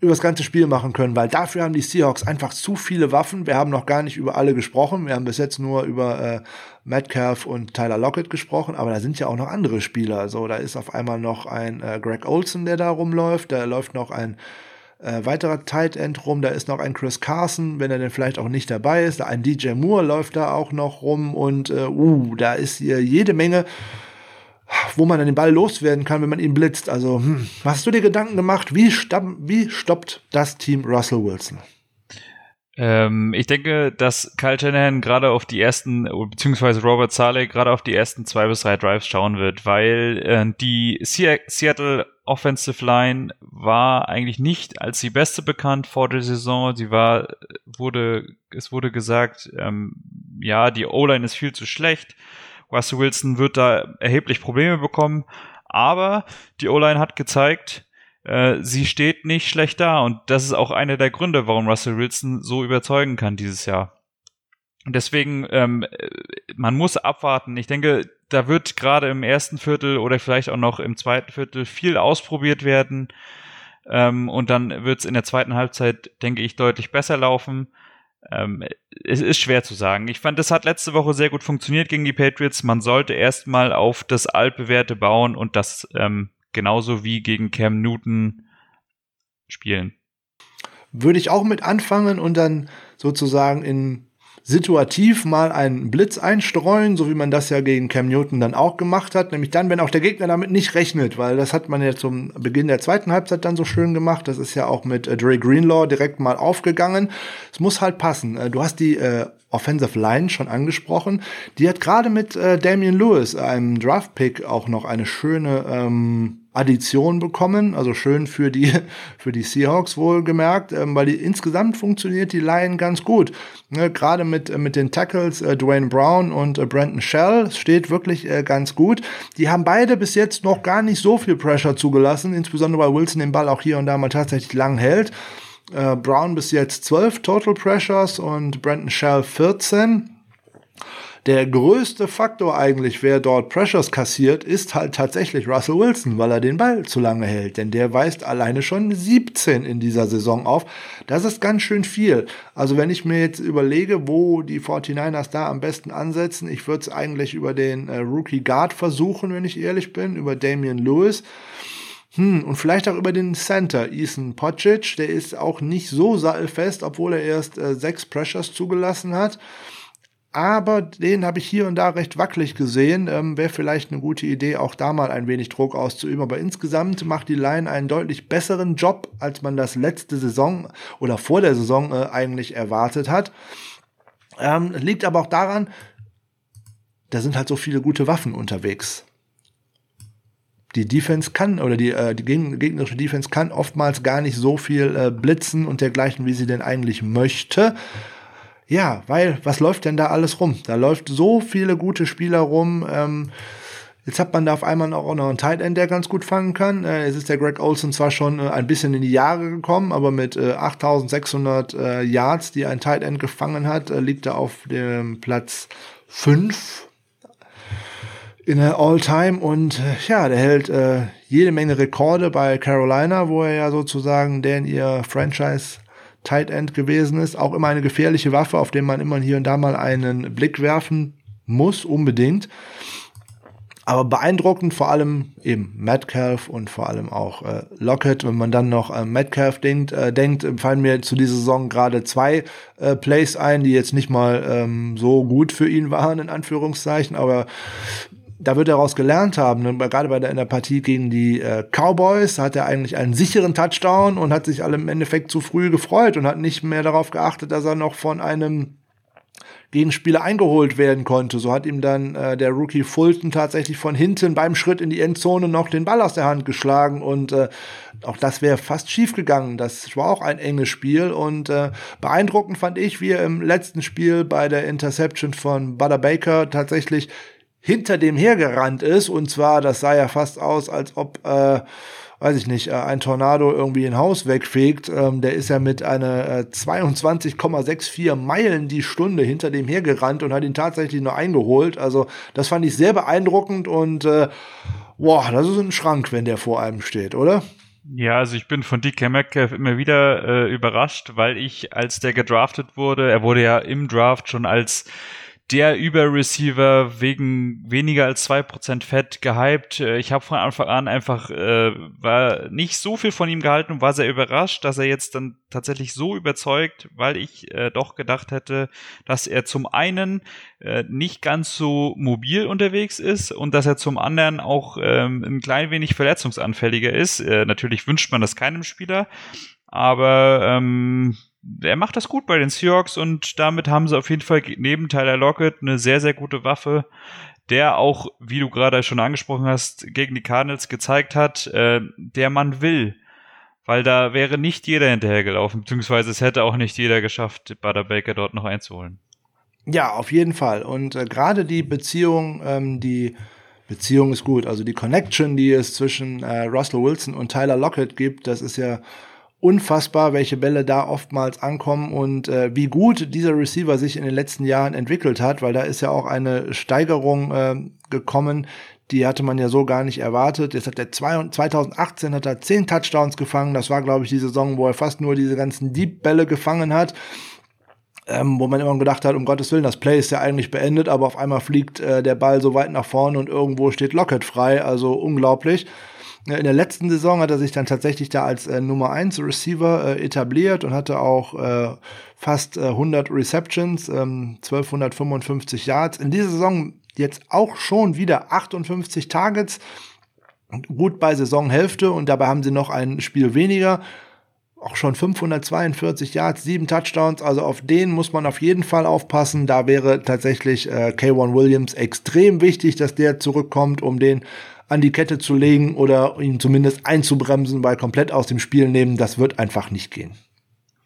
über das ganze Spiel machen können, weil dafür haben die Seahawks einfach zu viele Waffen. Wir haben noch gar nicht über alle gesprochen. Wir haben bis jetzt nur über äh, Metcalf und Tyler Lockett gesprochen, aber da sind ja auch noch andere Spieler. Also da ist auf einmal noch ein äh, Greg Olson, der da rumläuft. Da läuft noch ein äh, weiterer Tight End rum. Da ist noch ein Chris Carson, wenn er denn vielleicht auch nicht dabei ist. Ein DJ Moore läuft da auch noch rum und äh, uh, da ist hier jede Menge, wo man dann den Ball loswerden kann, wenn man ihn blitzt. Also, hm, hast du dir Gedanken gemacht, wie, wie stoppt das Team Russell Wilson? Ähm, ich denke, dass Kyle Shanahan gerade auf die ersten, beziehungsweise Robert Saleh gerade auf die ersten zwei bis drei Drives schauen wird, weil äh, die Seattle Offensive Line war eigentlich nicht als die beste bekannt vor der Saison. Sie war, wurde, es wurde gesagt, ähm, ja, die O-Line ist viel zu schlecht. Russell Wilson wird da erheblich Probleme bekommen. Aber die O-Line hat gezeigt, äh, sie steht nicht schlecht da. Und das ist auch einer der Gründe, warum Russell Wilson so überzeugen kann dieses Jahr. Deswegen, ähm, man muss abwarten. Ich denke, da wird gerade im ersten Viertel oder vielleicht auch noch im zweiten Viertel viel ausprobiert werden. Ähm, und dann wird es in der zweiten Halbzeit, denke ich, deutlich besser laufen. Ähm, es ist schwer zu sagen. Ich fand, das hat letzte Woche sehr gut funktioniert gegen die Patriots. Man sollte erstmal auf das altbewährte bauen und das ähm, genauso wie gegen Cam Newton spielen. Würde ich auch mit anfangen und dann sozusagen in situativ mal einen Blitz einstreuen, so wie man das ja gegen Cam Newton dann auch gemacht hat. Nämlich dann, wenn auch der Gegner damit nicht rechnet, weil das hat man ja zum Beginn der zweiten Halbzeit dann so schön gemacht. Das ist ja auch mit äh, Dre Greenlaw direkt mal aufgegangen. Es muss halt passen. Äh, du hast die äh, Offensive Line schon angesprochen. Die hat gerade mit äh, Damian Lewis, einem Draft-Pick, auch noch eine schöne ähm, Addition bekommen, also schön für die, für die Seahawks wohlgemerkt, ähm, weil die insgesamt funktioniert die Line ganz gut. Ne, Gerade mit, äh, mit den Tackles äh, Dwayne Brown und äh, Brandon Shell steht wirklich äh, ganz gut. Die haben beide bis jetzt noch gar nicht so viel Pressure zugelassen, insbesondere weil Wilson den Ball auch hier und da mal tatsächlich lang hält. Äh, Brown bis jetzt 12 Total Pressures und Brandon Shell 14. Der größte Faktor eigentlich, wer dort Pressures kassiert, ist halt tatsächlich Russell Wilson, weil er den Ball zu lange hält. Denn der weist alleine schon 17 in dieser Saison auf. Das ist ganz schön viel. Also wenn ich mir jetzt überlege, wo die 49ers da am besten ansetzen, ich würde es eigentlich über den äh, Rookie Guard versuchen, wenn ich ehrlich bin, über Damian Lewis. Hm, und vielleicht auch über den Center, Ethan Pocic, der ist auch nicht so sattelfest, obwohl er erst äh, sechs Pressures zugelassen hat. Aber den habe ich hier und da recht wackelig gesehen. Ähm, Wäre vielleicht eine gute Idee, auch da mal ein wenig Druck auszuüben. Aber insgesamt macht die Line einen deutlich besseren Job, als man das letzte Saison oder vor der Saison äh, eigentlich erwartet hat. Ähm, liegt aber auch daran, da sind halt so viele gute Waffen unterwegs die Defense kann oder die, äh, die gegnerische Defense kann oftmals gar nicht so viel äh, blitzen und dergleichen, wie sie denn eigentlich möchte. Ja, weil was läuft denn da alles rum? Da läuft so viele gute Spieler rum. Ähm, jetzt hat man da auf einmal auch noch einen Tight End, der ganz gut fangen kann. Äh, es ist der Greg Olson zwar schon äh, ein bisschen in die Jahre gekommen, aber mit äh, 8600 äh, Yards, die ein Tight End gefangen hat, äh, liegt er auf dem Platz 5 in der All-Time und äh, ja, der hält äh, jede Menge Rekorde bei Carolina, wo er ja sozusagen der in ihr Franchise Tight End gewesen ist. Auch immer eine gefährliche Waffe, auf den man immer hier und da mal einen Blick werfen muss, unbedingt. Aber beeindruckend vor allem eben Metcalf und vor allem auch äh, Lockett. Wenn man dann noch äh, Metcalf denkt, äh, denkt, fallen mir zu dieser Saison gerade zwei äh, Plays ein, die jetzt nicht mal ähm, so gut für ihn waren, in Anführungszeichen. Aber da wird er daraus gelernt haben. Ne? Gerade bei der, in der Partie gegen die äh, Cowboys hat er eigentlich einen sicheren Touchdown und hat sich alle im Endeffekt zu früh gefreut und hat nicht mehr darauf geachtet, dass er noch von einem Gegenspieler eingeholt werden konnte. So hat ihm dann äh, der Rookie Fulton tatsächlich von hinten beim Schritt in die Endzone noch den Ball aus der Hand geschlagen und äh, auch das wäre fast schief gegangen. Das war auch ein enges Spiel und äh, beeindruckend fand ich, wie er im letzten Spiel bei der Interception von Butter Baker tatsächlich hinter dem hergerannt ist. Und zwar, das sah ja fast aus, als ob, äh, weiß ich nicht, äh, ein Tornado irgendwie ein Haus wegfegt. Ähm, der ist ja mit einer äh, 22,64 Meilen die Stunde hinter dem hergerannt und hat ihn tatsächlich nur eingeholt. Also das fand ich sehr beeindruckend und äh, boah, das ist ein Schrank, wenn der vor einem steht, oder? Ja, also ich bin von DK Metcalf immer wieder äh, überrascht, weil ich, als der gedraftet wurde, er wurde ja im Draft schon als der Überreceiver wegen weniger als zwei Prozent Fett gehypt. Äh, ich habe von Anfang an einfach äh, war nicht so viel von ihm gehalten und war sehr überrascht, dass er jetzt dann tatsächlich so überzeugt, weil ich äh, doch gedacht hätte, dass er zum einen äh, nicht ganz so mobil unterwegs ist und dass er zum anderen auch ähm, ein klein wenig verletzungsanfälliger ist. Äh, natürlich wünscht man das keinem Spieler, aber ähm, er macht das gut bei den Seahawks und damit haben sie auf jeden Fall neben Tyler Lockett eine sehr, sehr gute Waffe, der auch, wie du gerade schon angesprochen hast, gegen die Cardinals gezeigt hat, äh, der man will. Weil da wäre nicht jeder hinterhergelaufen, beziehungsweise es hätte auch nicht jeder geschafft, Butter Baker dort noch einzuholen. Ja, auf jeden Fall. Und äh, gerade die Beziehung, ähm, die Beziehung ist gut, also die Connection, die es zwischen äh, Russell Wilson und Tyler Lockett gibt, das ist ja unfassbar, welche Bälle da oftmals ankommen und äh, wie gut dieser Receiver sich in den letzten Jahren entwickelt hat, weil da ist ja auch eine Steigerung äh, gekommen, die hatte man ja so gar nicht erwartet. Jetzt hat er zwei, 2018 hat er zehn Touchdowns gefangen. Das war, glaube ich, die Saison, wo er fast nur diese ganzen Deep-Bälle gefangen hat. Ähm, wo man immer gedacht hat, um Gottes Willen, das Play ist ja eigentlich beendet, aber auf einmal fliegt äh, der Ball so weit nach vorne und irgendwo steht Lockett frei. Also unglaublich. In der letzten Saison hat er sich dann tatsächlich da als äh, Nummer 1 Receiver äh, etabliert und hatte auch äh, fast 100 äh, Receptions, ähm, 1255 Yards. In dieser Saison jetzt auch schon wieder 58 Targets, gut bei Saisonhälfte und dabei haben sie noch ein Spiel weniger. Auch schon 542 Yards, sieben Touchdowns, also auf den muss man auf jeden Fall aufpassen. Da wäre tatsächlich äh, K1 Williams extrem wichtig, dass der zurückkommt, um den an die Kette zu legen oder ihn zumindest einzubremsen, weil komplett aus dem Spiel nehmen, das wird einfach nicht gehen.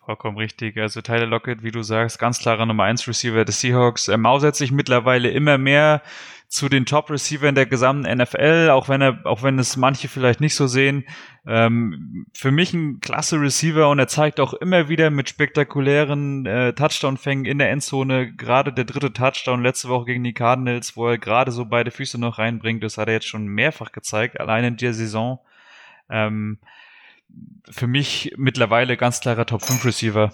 Vollkommen richtig. Also Tyler Lockett, wie du sagst, ganz klarer Nummer 1 Receiver des Seahawks. Er mausert sich mittlerweile immer mehr zu den Top-Receivern der gesamten NFL, auch wenn er, auch wenn es manche vielleicht nicht so sehen. Ähm, für mich ein klasse Receiver und er zeigt auch immer wieder mit spektakulären äh, Touchdown-Fängen in der Endzone, gerade der dritte Touchdown letzte Woche gegen die Cardinals, wo er gerade so beide Füße noch reinbringt, das hat er jetzt schon mehrfach gezeigt, allein in der Saison. Ähm, für mich mittlerweile ganz klarer Top 5 Receiver.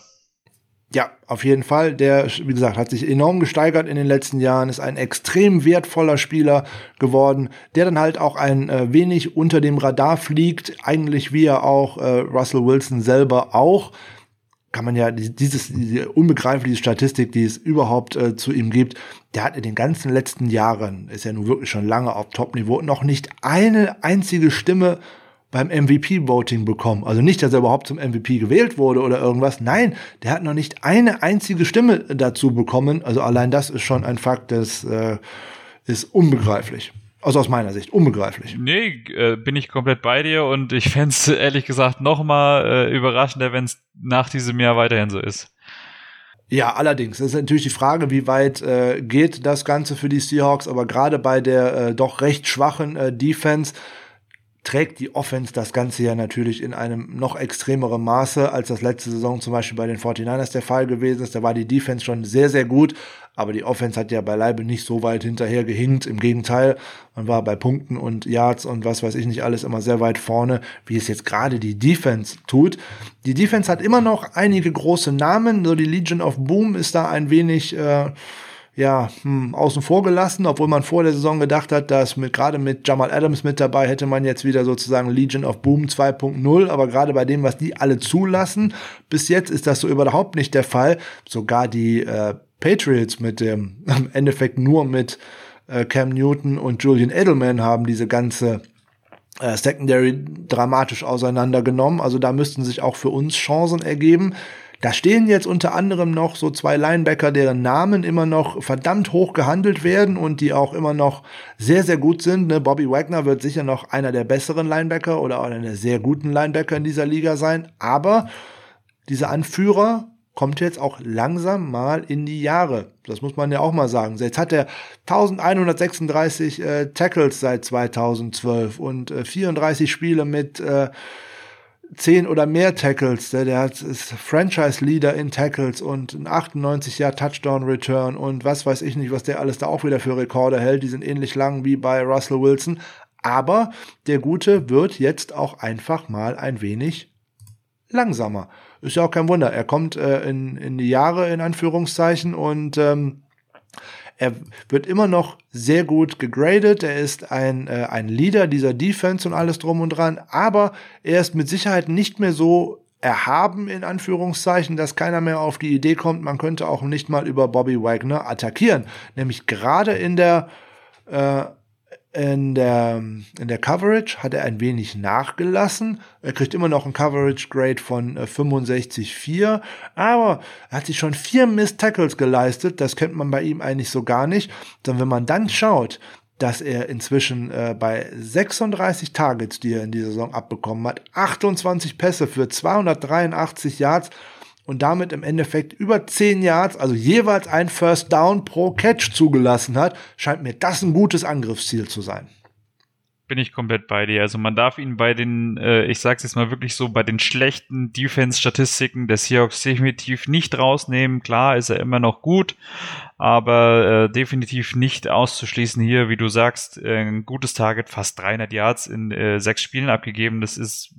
Ja, auf jeden Fall. Der, wie gesagt, hat sich enorm gesteigert in den letzten Jahren, ist ein extrem wertvoller Spieler geworden, der dann halt auch ein äh, wenig unter dem Radar fliegt, eigentlich wie er auch äh, Russell Wilson selber auch. Kann man ja dieses, diese unbegreifliche Statistik, die es überhaupt äh, zu ihm gibt, der hat in den ganzen letzten Jahren, ist ja nun wirklich schon lange auf Top-Niveau, noch nicht eine einzige Stimme beim MVP-Voting bekommen. Also nicht, dass er überhaupt zum MVP gewählt wurde oder irgendwas. Nein, der hat noch nicht eine einzige Stimme dazu bekommen. Also allein das ist schon ein Fakt, das äh, ist unbegreiflich. Also aus meiner Sicht, unbegreiflich. Nee, äh, bin ich komplett bei dir und ich fände es ehrlich gesagt noch mal äh, überraschender, wenn es nach diesem Jahr weiterhin so ist. Ja, allerdings. Das ist natürlich die Frage, wie weit äh, geht das Ganze für die Seahawks, aber gerade bei der äh, doch recht schwachen äh, Defense trägt die Offense das Ganze ja natürlich in einem noch extremeren Maße, als das letzte Saison zum Beispiel bei den 49ers der Fall gewesen ist. Da war die Defense schon sehr, sehr gut, aber die Offense hat ja beileibe nicht so weit hinterher gehinkt. Im Gegenteil, man war bei Punkten und Yards und was weiß ich nicht alles immer sehr weit vorne, wie es jetzt gerade die Defense tut. Die Defense hat immer noch einige große Namen, so die Legion of Boom ist da ein wenig... Äh, ja, hm, außen vor gelassen, obwohl man vor der Saison gedacht hat, dass mit, gerade mit Jamal Adams mit dabei hätte man jetzt wieder sozusagen Legion of Boom 2.0, aber gerade bei dem, was die alle zulassen, bis jetzt ist das so überhaupt nicht der Fall. Sogar die äh, Patriots mit dem, im Endeffekt nur mit äh, Cam Newton und Julian Edelman haben diese ganze äh, Secondary dramatisch auseinandergenommen. Also da müssten sich auch für uns Chancen ergeben. Da stehen jetzt unter anderem noch so zwei Linebacker, deren Namen immer noch verdammt hoch gehandelt werden und die auch immer noch sehr, sehr gut sind. Ne? Bobby Wagner wird sicher noch einer der besseren Linebacker oder einer der sehr guten Linebacker in dieser Liga sein. Aber dieser Anführer kommt jetzt auch langsam mal in die Jahre. Das muss man ja auch mal sagen. Jetzt hat er 1136 äh, Tackles seit 2012 und äh, 34 Spiele mit äh, zehn oder mehr Tackles. Der, der hat, ist Franchise-Leader in Tackles und ein 98 Jahr Touchdown-Return und was weiß ich nicht, was der alles da auch wieder für Rekorde hält. Die sind ähnlich lang wie bei Russell Wilson. Aber der Gute wird jetzt auch einfach mal ein wenig langsamer. Ist ja auch kein Wunder. Er kommt äh, in, in die Jahre in Anführungszeichen und ähm, er wird immer noch sehr gut gegradet. Er ist ein, äh, ein Leader dieser Defense und alles drum und dran. Aber er ist mit Sicherheit nicht mehr so erhaben, in Anführungszeichen, dass keiner mehr auf die Idee kommt, man könnte auch nicht mal über Bobby Wagner attackieren. Nämlich gerade in der äh, in der, in der Coverage hat er ein wenig nachgelassen. Er kriegt immer noch ein Coverage Grade von äh, 65,4, aber er hat sich schon vier Miss Tackles geleistet. Das kennt man bei ihm eigentlich so gar nicht. Sondern wenn man dann schaut, dass er inzwischen äh, bei 36 Targets, die er in dieser Saison abbekommen hat, 28 Pässe für 283 Yards und damit im Endeffekt über 10 Yards, also jeweils ein First Down pro Catch zugelassen hat, scheint mir das ein gutes Angriffsziel zu sein. Bin ich komplett bei dir. Also man darf ihn bei den, äh, ich sag's jetzt mal wirklich so, bei den schlechten Defense-Statistiken des Seahawks definitiv nicht rausnehmen. Klar ist er immer noch gut, aber äh, definitiv nicht auszuschließen hier, wie du sagst, äh, ein gutes Target, fast 300 Yards in äh, sechs Spielen abgegeben. Das ist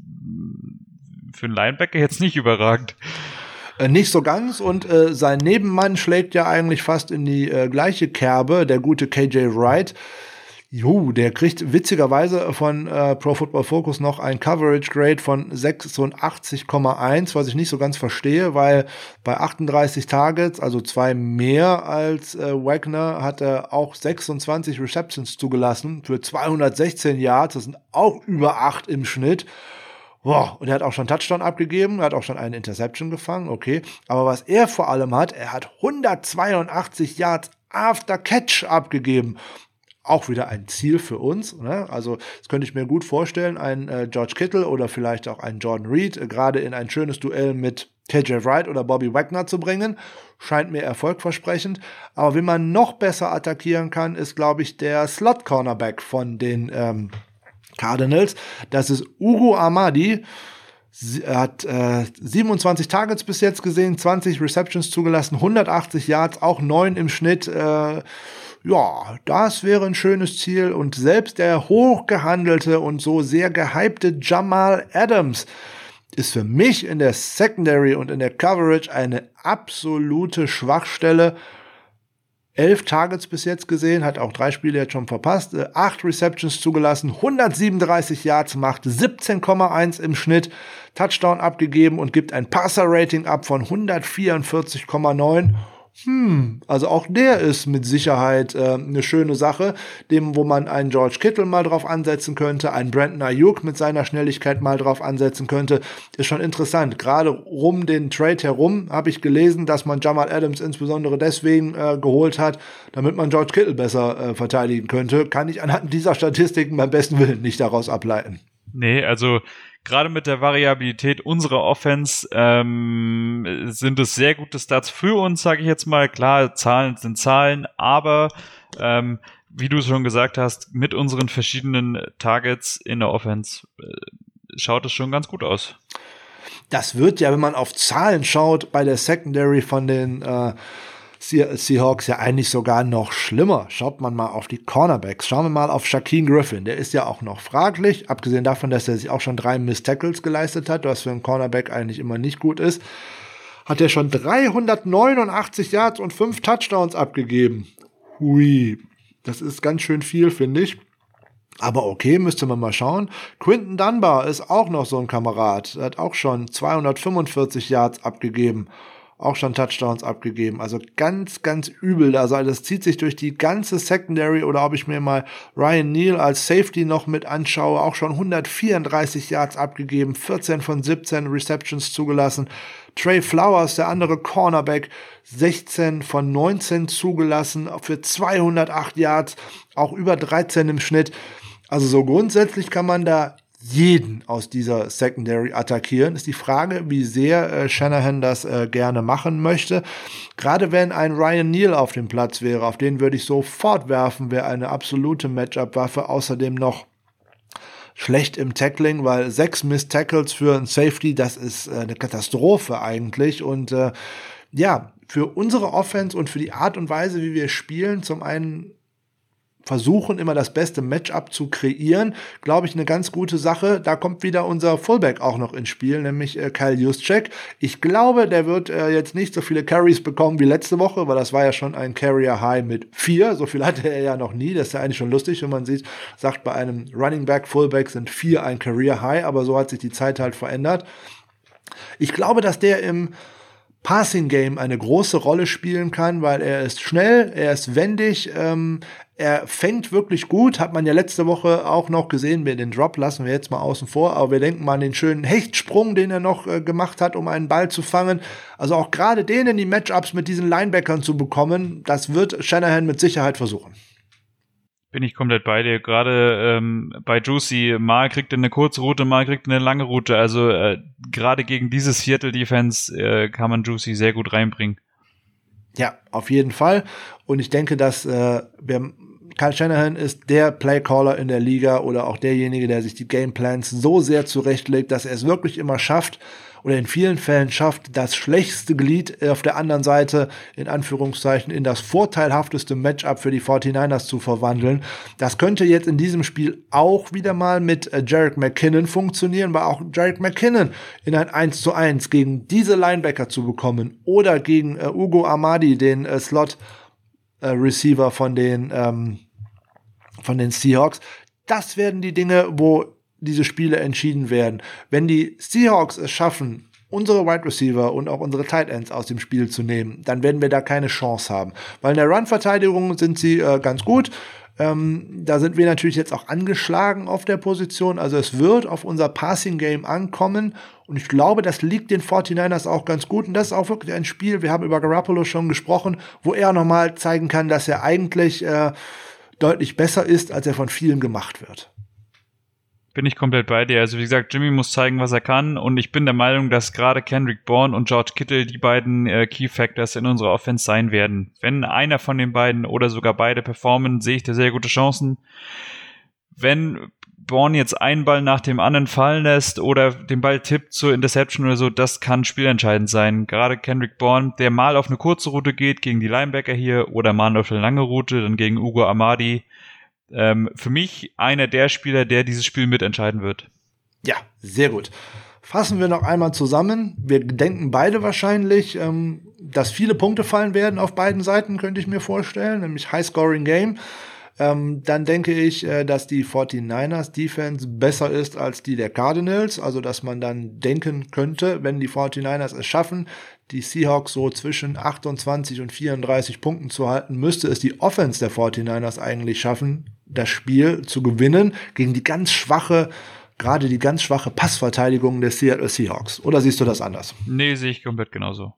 für einen Linebacker jetzt nicht überragend. Äh, nicht so ganz und äh, sein Nebenmann schlägt ja eigentlich fast in die äh, gleiche Kerbe, der gute KJ Wright. Juhu, der kriegt witzigerweise von äh, Pro Football Focus noch ein Coverage Grade von 86,1, was ich nicht so ganz verstehe, weil bei 38 Targets, also zwei mehr als äh, Wagner, hat er auch 26 Receptions zugelassen für 216 Yards. Das sind auch über acht im Schnitt. Boah, und er hat auch schon Touchdown abgegeben, er hat auch schon eine Interception gefangen, okay. Aber was er vor allem hat, er hat 182 Yards after Catch abgegeben. Auch wieder ein Ziel für uns. Ne? Also das könnte ich mir gut vorstellen, ein äh, George Kittle oder vielleicht auch ein Jordan Reed, äh, gerade in ein schönes Duell mit KJ Wright oder Bobby Wagner zu bringen. Scheint mir erfolgversprechend. Aber wie man noch besser attackieren kann, ist, glaube ich, der Slot-Cornerback von den ähm, Cardinals. Das ist Ugo Amadi. Er hat äh, 27 Targets bis jetzt gesehen, 20 Receptions zugelassen, 180 Yards, auch 9 im Schnitt. Äh, ja, das wäre ein schönes Ziel. Und selbst der hochgehandelte und so sehr gehypte Jamal Adams ist für mich in der Secondary und in der Coverage eine absolute Schwachstelle. Elf Targets bis jetzt gesehen, hat auch drei Spiele jetzt schon verpasst, äh, acht Receptions zugelassen, 137 Yards macht, 17,1 im Schnitt, Touchdown abgegeben und gibt ein Passer-Rating ab von 144,9 hm, also auch der ist mit Sicherheit äh, eine schöne Sache, dem, wo man einen George Kittle mal drauf ansetzen könnte, einen Brandon Ayuk mit seiner Schnelligkeit mal drauf ansetzen könnte, ist schon interessant. Gerade rum den Trade herum habe ich gelesen, dass man Jamal Adams insbesondere deswegen äh, geholt hat, damit man George Kittle besser äh, verteidigen könnte. Kann ich anhand dieser Statistiken beim besten Willen nicht daraus ableiten. Nee, also gerade mit der Variabilität unserer Offense ähm, sind es sehr gute Stats für uns, sage ich jetzt mal. Klar, Zahlen sind Zahlen, aber ähm, wie du es schon gesagt hast, mit unseren verschiedenen Targets in der Offense äh, schaut es schon ganz gut aus. Das wird ja, wenn man auf Zahlen schaut, bei der Secondary von den äh, Seahawks ja eigentlich sogar noch schlimmer. Schaut man mal auf die Cornerbacks. Schauen wir mal auf Shaquille Griffin. Der ist ja auch noch fraglich, abgesehen davon, dass er sich auch schon drei Miss Tackles geleistet hat, was für einen Cornerback eigentlich immer nicht gut ist. Hat er schon 389 Yards und fünf Touchdowns abgegeben. Hui, das ist ganz schön viel, finde ich. Aber okay, müsste man mal schauen. Quinton Dunbar ist auch noch so ein Kamerad. Er hat auch schon 245 Yards abgegeben auch schon Touchdowns abgegeben. Also ganz, ganz übel. Also das zieht sich durch die ganze Secondary oder ob ich mir mal Ryan Neal als Safety noch mit anschaue, auch schon 134 Yards abgegeben, 14 von 17 Receptions zugelassen. Trey Flowers, der andere Cornerback, 16 von 19 zugelassen für 208 Yards, auch über 13 im Schnitt. Also so grundsätzlich kann man da jeden aus dieser Secondary attackieren. Ist die Frage, wie sehr äh, Shanahan das äh, gerne machen möchte. Gerade wenn ein Ryan Neal auf dem Platz wäre, auf den würde ich sofort werfen, wäre eine absolute Matchup-Waffe. Außerdem noch schlecht im Tackling, weil sechs Miss Tackles für ein Safety, das ist äh, eine Katastrophe eigentlich. Und äh, ja, für unsere Offense und für die Art und Weise, wie wir spielen, zum einen versuchen, immer das beste Matchup zu kreieren, glaube ich, eine ganz gute Sache. Da kommt wieder unser Fullback auch noch ins Spiel, nämlich äh, Kyle Juszczyk. Ich glaube, der wird äh, jetzt nicht so viele Carries bekommen wie letzte Woche, weil das war ja schon ein Carrier High mit vier. So viel hatte er ja noch nie. Das ist ja eigentlich schon lustig, wenn man sieht, sagt bei einem Running Back, Fullback sind vier ein Career High, aber so hat sich die Zeit halt verändert. Ich glaube, dass der im Passing Game eine große Rolle spielen kann, weil er ist schnell, er ist wendig, ähm, er fängt wirklich gut, hat man ja letzte Woche auch noch gesehen. Wir den Drop lassen wir jetzt mal außen vor, aber wir denken mal an den schönen Hechtsprung, den er noch äh, gemacht hat, um einen Ball zu fangen. Also auch gerade den in die Matchups mit diesen Linebackern zu bekommen, das wird Shanahan mit Sicherheit versuchen bin ich komplett bei dir. Gerade ähm, bei Juicy, mal kriegt er eine kurze Route, mal kriegt er eine lange Route. Also äh, gerade gegen dieses Viertel-Defense äh, kann man Juicy sehr gut reinbringen. Ja, auf jeden Fall. Und ich denke, dass äh, wir Kyle Shanahan ist der Playcaller in der Liga oder auch derjenige, der sich die Gameplans so sehr zurechtlegt, dass er es wirklich immer schafft, oder in vielen Fällen schafft, das schwächste Glied auf der anderen Seite in Anführungszeichen in das vorteilhafteste Matchup für die 49ers zu verwandeln. Das könnte jetzt in diesem Spiel auch wieder mal mit äh, Jarek McKinnon funktionieren, weil auch Jarek McKinnon in ein 1 zu 1 gegen diese Linebacker zu bekommen oder gegen äh, Ugo Amadi, den äh, Slot äh, Receiver von den ähm, von den Seahawks. Das werden die Dinge, wo diese Spiele entschieden werden. Wenn die Seahawks es schaffen, unsere Wide Receiver und auch unsere Tight Ends aus dem Spiel zu nehmen, dann werden wir da keine Chance haben. Weil in der Run-Verteidigung sind sie äh, ganz gut. Ähm, da sind wir natürlich jetzt auch angeschlagen auf der Position. Also es wird auf unser Passing-Game ankommen. Und ich glaube, das liegt den 49ers auch ganz gut. Und das ist auch wirklich ein Spiel, wir haben über Garoppolo schon gesprochen, wo er nochmal zeigen kann, dass er eigentlich äh, deutlich besser ist, als er von vielen gemacht wird. Bin ich komplett bei dir. Also wie gesagt, Jimmy muss zeigen, was er kann. Und ich bin der Meinung, dass gerade Kendrick Bourne und George Kittle die beiden äh, Key Factors in unserer Offense sein werden. Wenn einer von den beiden oder sogar beide performen, sehe ich da sehr gute Chancen. Wenn Bourne jetzt einen Ball nach dem anderen fallen lässt oder den Ball tippt zur Interception oder so, das kann spielentscheidend sein. Gerade Kendrick Bourne, der mal auf eine kurze Route geht gegen die Linebacker hier oder mal auf eine lange Route, dann gegen Ugo Amadi ähm, für mich einer der Spieler, der dieses Spiel mitentscheiden wird. Ja, sehr gut. Fassen wir noch einmal zusammen. Wir denken beide wahrscheinlich, ähm, dass viele Punkte fallen werden auf beiden Seiten, könnte ich mir vorstellen, nämlich High-Scoring-Game. Ähm, dann denke ich, äh, dass die 49ers Defense besser ist als die der Cardinals. Also, dass man dann denken könnte, wenn die 49ers es schaffen, die Seahawks so zwischen 28 und 34 Punkten zu halten, müsste es die Offense der 49ers eigentlich schaffen, das Spiel zu gewinnen gegen die ganz schwache, gerade die ganz schwache Passverteidigung der Seattle Seahawks. Oder siehst du das anders? Nee, sehe ich komplett genauso.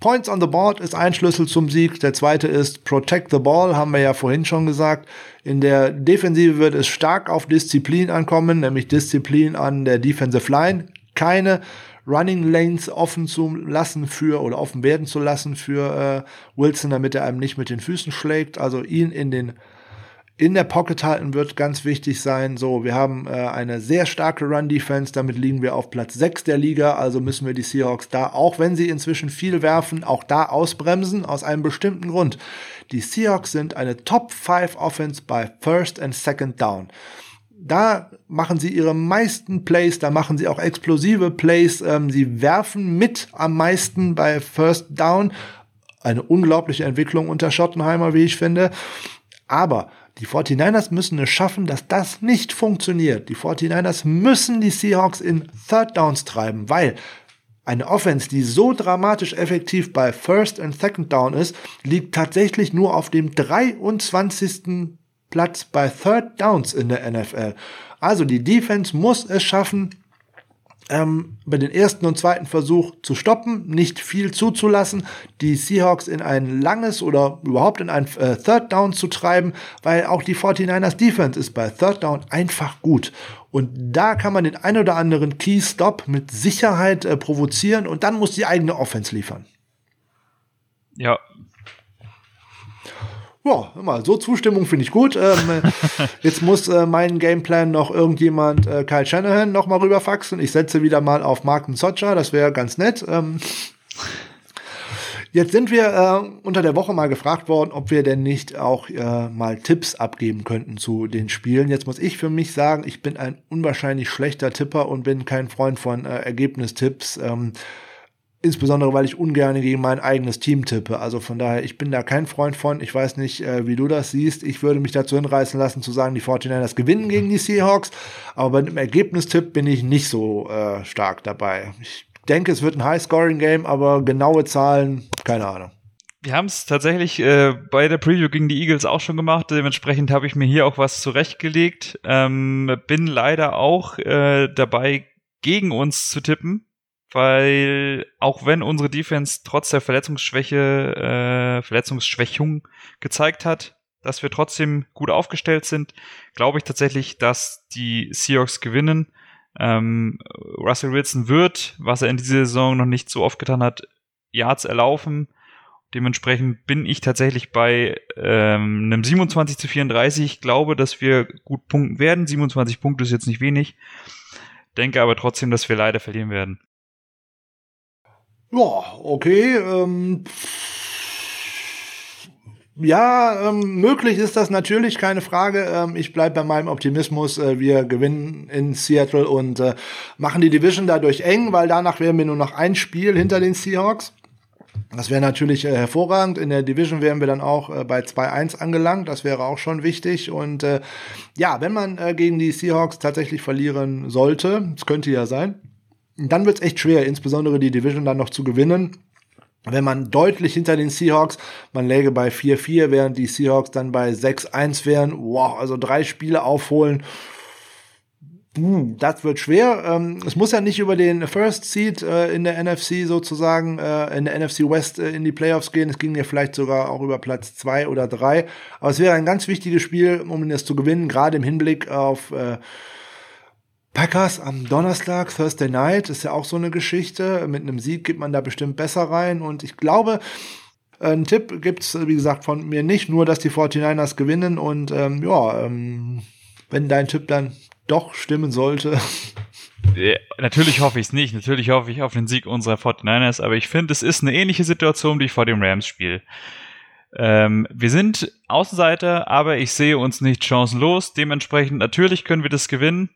Points on the board ist ein Schlüssel zum Sieg. Der zweite ist Protect the Ball, haben wir ja vorhin schon gesagt. In der Defensive wird es stark auf Disziplin ankommen, nämlich Disziplin an der Defensive Line. Keine Running Lanes offen zu lassen für oder offen werden zu lassen für äh, Wilson, damit er einem nicht mit den Füßen schlägt. Also ihn in den in der Pocket halten wird ganz wichtig sein. So, wir haben äh, eine sehr starke Run-Defense, damit liegen wir auf Platz 6 der Liga, also müssen wir die Seahawks da, auch wenn sie inzwischen viel werfen, auch da ausbremsen, aus einem bestimmten Grund. Die Seahawks sind eine Top 5 Offense bei First and Second Down. Da machen sie ihre meisten Plays, da machen sie auch explosive Plays, ähm, sie werfen mit am meisten bei First Down. Eine unglaubliche Entwicklung unter Schottenheimer, wie ich finde. Aber die 49ers müssen es schaffen, dass das nicht funktioniert. Die 49ers müssen die Seahawks in Third Downs treiben, weil eine Offense, die so dramatisch effektiv bei First and Second Down ist, liegt tatsächlich nur auf dem 23. Platz bei Third Downs in der NFL. Also die Defense muss es schaffen, ähm, bei den ersten und zweiten Versuch zu stoppen, nicht viel zuzulassen, die Seahawks in ein langes oder überhaupt in ein äh, Third Down zu treiben, weil auch die 49ers Defense ist bei Third Down einfach gut. Und da kann man den ein oder anderen Key Stop mit Sicherheit äh, provozieren und dann muss die eigene Offense liefern. Ja, ja, mal, so Zustimmung finde ich gut. Ähm, jetzt muss äh, mein Gameplan noch irgendjemand, äh, Kyle Shanahan, noch mal rüberfaxen. Ich setze wieder mal auf Marken Socha, das wäre ganz nett. Ähm, jetzt sind wir äh, unter der Woche mal gefragt worden, ob wir denn nicht auch äh, mal Tipps abgeben könnten zu den Spielen. Jetzt muss ich für mich sagen, ich bin ein unwahrscheinlich schlechter Tipper und bin kein Freund von äh, Ergebnistipps. Ähm, Insbesondere, weil ich ungern gegen mein eigenes Team tippe. Also von daher, ich bin da kein Freund von. Ich weiß nicht, äh, wie du das siehst. Ich würde mich dazu hinreißen lassen, zu sagen, die 49ers gewinnen gegen die Seahawks. Aber bei dem Ergebnistipp bin ich nicht so äh, stark dabei. Ich denke, es wird ein High-Scoring-Game, aber genaue Zahlen, keine Ahnung. Wir haben es tatsächlich äh, bei der Preview gegen die Eagles auch schon gemacht. Dementsprechend habe ich mir hier auch was zurechtgelegt. Ähm, bin leider auch äh, dabei, gegen uns zu tippen weil auch wenn unsere Defense trotz der Verletzungsschwäche, äh, Verletzungsschwächung gezeigt hat, dass wir trotzdem gut aufgestellt sind, glaube ich tatsächlich, dass die Seahawks gewinnen. Ähm, Russell Wilson wird, was er in dieser Saison noch nicht so oft getan hat, Yards erlaufen. Dementsprechend bin ich tatsächlich bei ähm, einem 27 zu 34. Ich glaube, dass wir gut punkten werden. 27 Punkte ist jetzt nicht wenig. Denke aber trotzdem, dass wir leider verlieren werden. Ja, okay. Ähm, ja, ähm, möglich ist das natürlich, keine Frage. Ähm, ich bleibe bei meinem Optimismus. Äh, wir gewinnen in Seattle und äh, machen die Division dadurch eng, weil danach wären wir nur noch ein Spiel hinter den Seahawks. Das wäre natürlich äh, hervorragend. In der Division wären wir dann auch äh, bei 2-1 angelangt. Das wäre auch schon wichtig. Und äh, ja, wenn man äh, gegen die Seahawks tatsächlich verlieren sollte, es könnte ja sein, dann wird es echt schwer, insbesondere die Division dann noch zu gewinnen. Wenn man deutlich hinter den Seahawks, man läge bei 4-4, während die Seahawks dann bei 6-1 wären, wow, also drei Spiele aufholen, das wird schwer. Ähm, es muss ja nicht über den First Seed äh, in der NFC sozusagen, äh, in der NFC West äh, in die Playoffs gehen. Es ging ja vielleicht sogar auch über Platz zwei oder drei. Aber es wäre ein ganz wichtiges Spiel, um es zu gewinnen, gerade im Hinblick auf Packers am Donnerstag, Thursday Night, ist ja auch so eine Geschichte. Mit einem Sieg geht man da bestimmt besser rein. Und ich glaube, ein Tipp gibt's wie gesagt, von mir nicht, nur dass die 49ers gewinnen. Und ähm, ja, ähm, wenn dein Tipp dann doch stimmen sollte. Ja, natürlich hoffe ich es nicht. Natürlich hoffe ich auf den Sieg unserer 49ers. Aber ich finde, es ist eine ähnliche Situation, die ich vor dem Rams spiele. Ähm, wir sind Außenseiter, aber ich sehe uns nicht chancenlos. Dementsprechend natürlich können wir das gewinnen.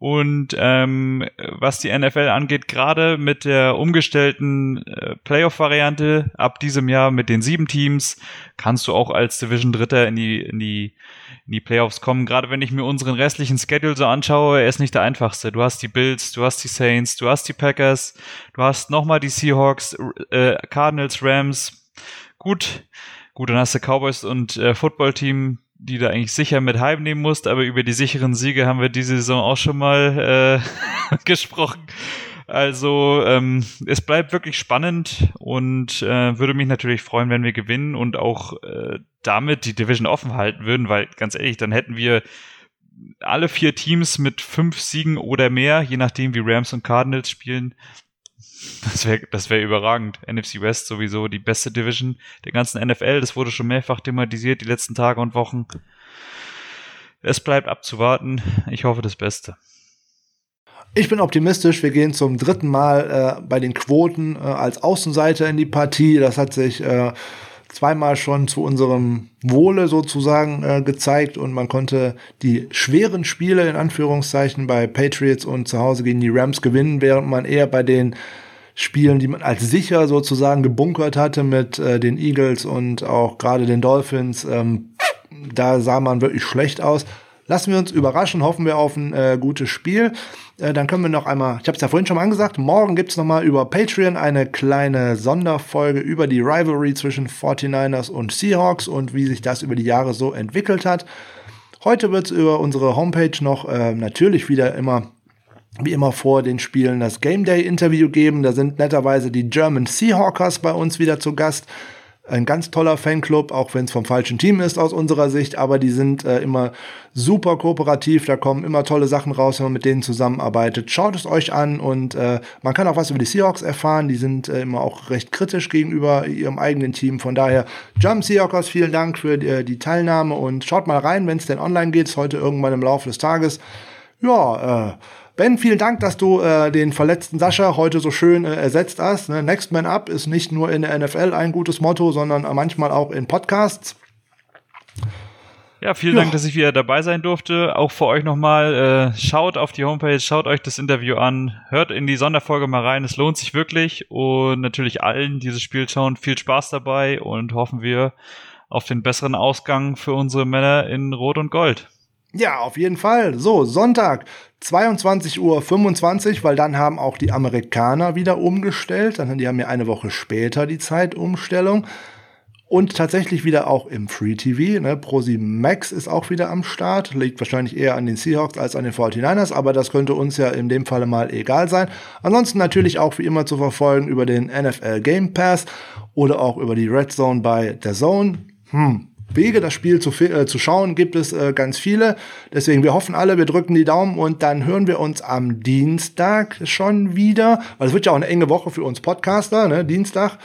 Und ähm, was die NFL angeht, gerade mit der umgestellten äh, Playoff-Variante ab diesem Jahr mit den sieben Teams, kannst du auch als Division Dritter in die, in die, in die Playoffs kommen. Gerade wenn ich mir unseren restlichen Schedule so anschaue, er ist nicht der einfachste. Du hast die Bills, du hast die Saints, du hast die Packers, du hast nochmal die Seahawks, äh, Cardinals, Rams. Gut, gut, dann hast du Cowboys und äh, Football-Team die du eigentlich sicher mit heimnehmen musst, aber über die sicheren Siege haben wir diese Saison auch schon mal äh, gesprochen. Also ähm, es bleibt wirklich spannend und äh, würde mich natürlich freuen, wenn wir gewinnen und auch äh, damit die Division offen halten würden, weil ganz ehrlich, dann hätten wir alle vier Teams mit fünf Siegen oder mehr, je nachdem wie Rams und Cardinals spielen. Das wäre das wär überragend. NFC West sowieso die beste Division der ganzen NFL. Das wurde schon mehrfach thematisiert die letzten Tage und Wochen. Es bleibt abzuwarten. Ich hoffe das Beste. Ich bin optimistisch. Wir gehen zum dritten Mal äh, bei den Quoten äh, als Außenseiter in die Partie. Das hat sich äh, zweimal schon zu unserem Wohle sozusagen äh, gezeigt und man konnte die schweren Spiele in Anführungszeichen bei Patriots und zu Hause gegen die Rams gewinnen, während man eher bei den Spielen, die man als sicher sozusagen gebunkert hatte mit äh, den Eagles und auch gerade den Dolphins, ähm, da sah man wirklich schlecht aus. Lassen wir uns überraschen, hoffen wir auf ein äh, gutes Spiel. Äh, dann können wir noch einmal, ich habe es ja vorhin schon mal angesagt, morgen gibt's noch mal über Patreon eine kleine Sonderfolge über die Rivalry zwischen 49ers und Seahawks und wie sich das über die Jahre so entwickelt hat. Heute wird's über unsere Homepage noch äh, natürlich wieder immer wie immer vor den Spielen das Game Day Interview geben. Da sind netterweise die German Seahawkers bei uns wieder zu Gast. Ein ganz toller Fanclub, auch wenn es vom falschen Team ist aus unserer Sicht, aber die sind äh, immer super kooperativ, da kommen immer tolle Sachen raus, wenn man mit denen zusammenarbeitet. Schaut es euch an und äh, man kann auch was über die Seahawks erfahren, die sind äh, immer auch recht kritisch gegenüber ihrem eigenen Team. Von daher, Jump Seahawkers, vielen Dank für die, äh, die Teilnahme und schaut mal rein, wenn es denn online geht, heute irgendwann im Laufe des Tages. Ja, äh, Ben, vielen Dank, dass du äh, den verletzten Sascha heute so schön äh, ersetzt hast. Ne? Next Man Up ist nicht nur in der NFL ein gutes Motto, sondern manchmal auch in Podcasts. Ja, vielen ja. Dank, dass ich wieder dabei sein durfte. Auch für euch nochmal, äh, schaut auf die Homepage, schaut euch das Interview an, hört in die Sonderfolge mal rein, es lohnt sich wirklich. Und natürlich allen, die dieses Spiel schauen, viel Spaß dabei und hoffen wir auf den besseren Ausgang für unsere Männer in Rot und Gold. Ja, auf jeden Fall. So, Sonntag, 22.25 Uhr, weil dann haben auch die Amerikaner wieder umgestellt. Dann, die haben ja eine Woche später die Zeitumstellung. Und tatsächlich wieder auch im Free TV. Ne? Prosi Max ist auch wieder am Start. Liegt wahrscheinlich eher an den Seahawks als an den 49ers, aber das könnte uns ja in dem Falle mal egal sein. Ansonsten natürlich auch wie immer zu verfolgen über den NFL Game Pass oder auch über die Red Zone bei der Zone. Hm, Wege, das Spiel zu, äh, zu schauen, gibt es äh, ganz viele. Deswegen, wir hoffen alle, wir drücken die Daumen und dann hören wir uns am Dienstag schon wieder. Weil es wird ja auch eine enge Woche für uns Podcaster, ne? Dienstag.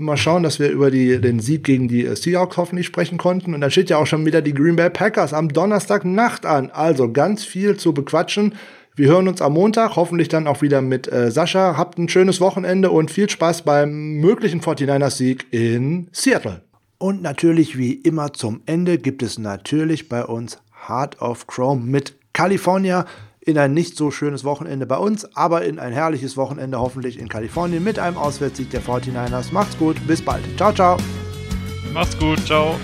Mal schauen, dass wir über die, den Sieg gegen die äh, Seahawks hoffentlich sprechen konnten. Und dann steht ja auch schon wieder die Green Bay Packers am Donnerstagnacht an. Also ganz viel zu bequatschen. Wir hören uns am Montag, hoffentlich dann auch wieder mit äh, Sascha. Habt ein schönes Wochenende und viel Spaß beim möglichen 49ers-Sieg in Seattle. Und natürlich wie immer zum Ende gibt es natürlich bei uns Heart of Chrome mit California in ein nicht so schönes Wochenende bei uns, aber in ein herrliches Wochenende hoffentlich in Kalifornien mit einem Auswärtssieg der 49ers. Macht's gut, bis bald. Ciao, ciao. Macht's gut, ciao.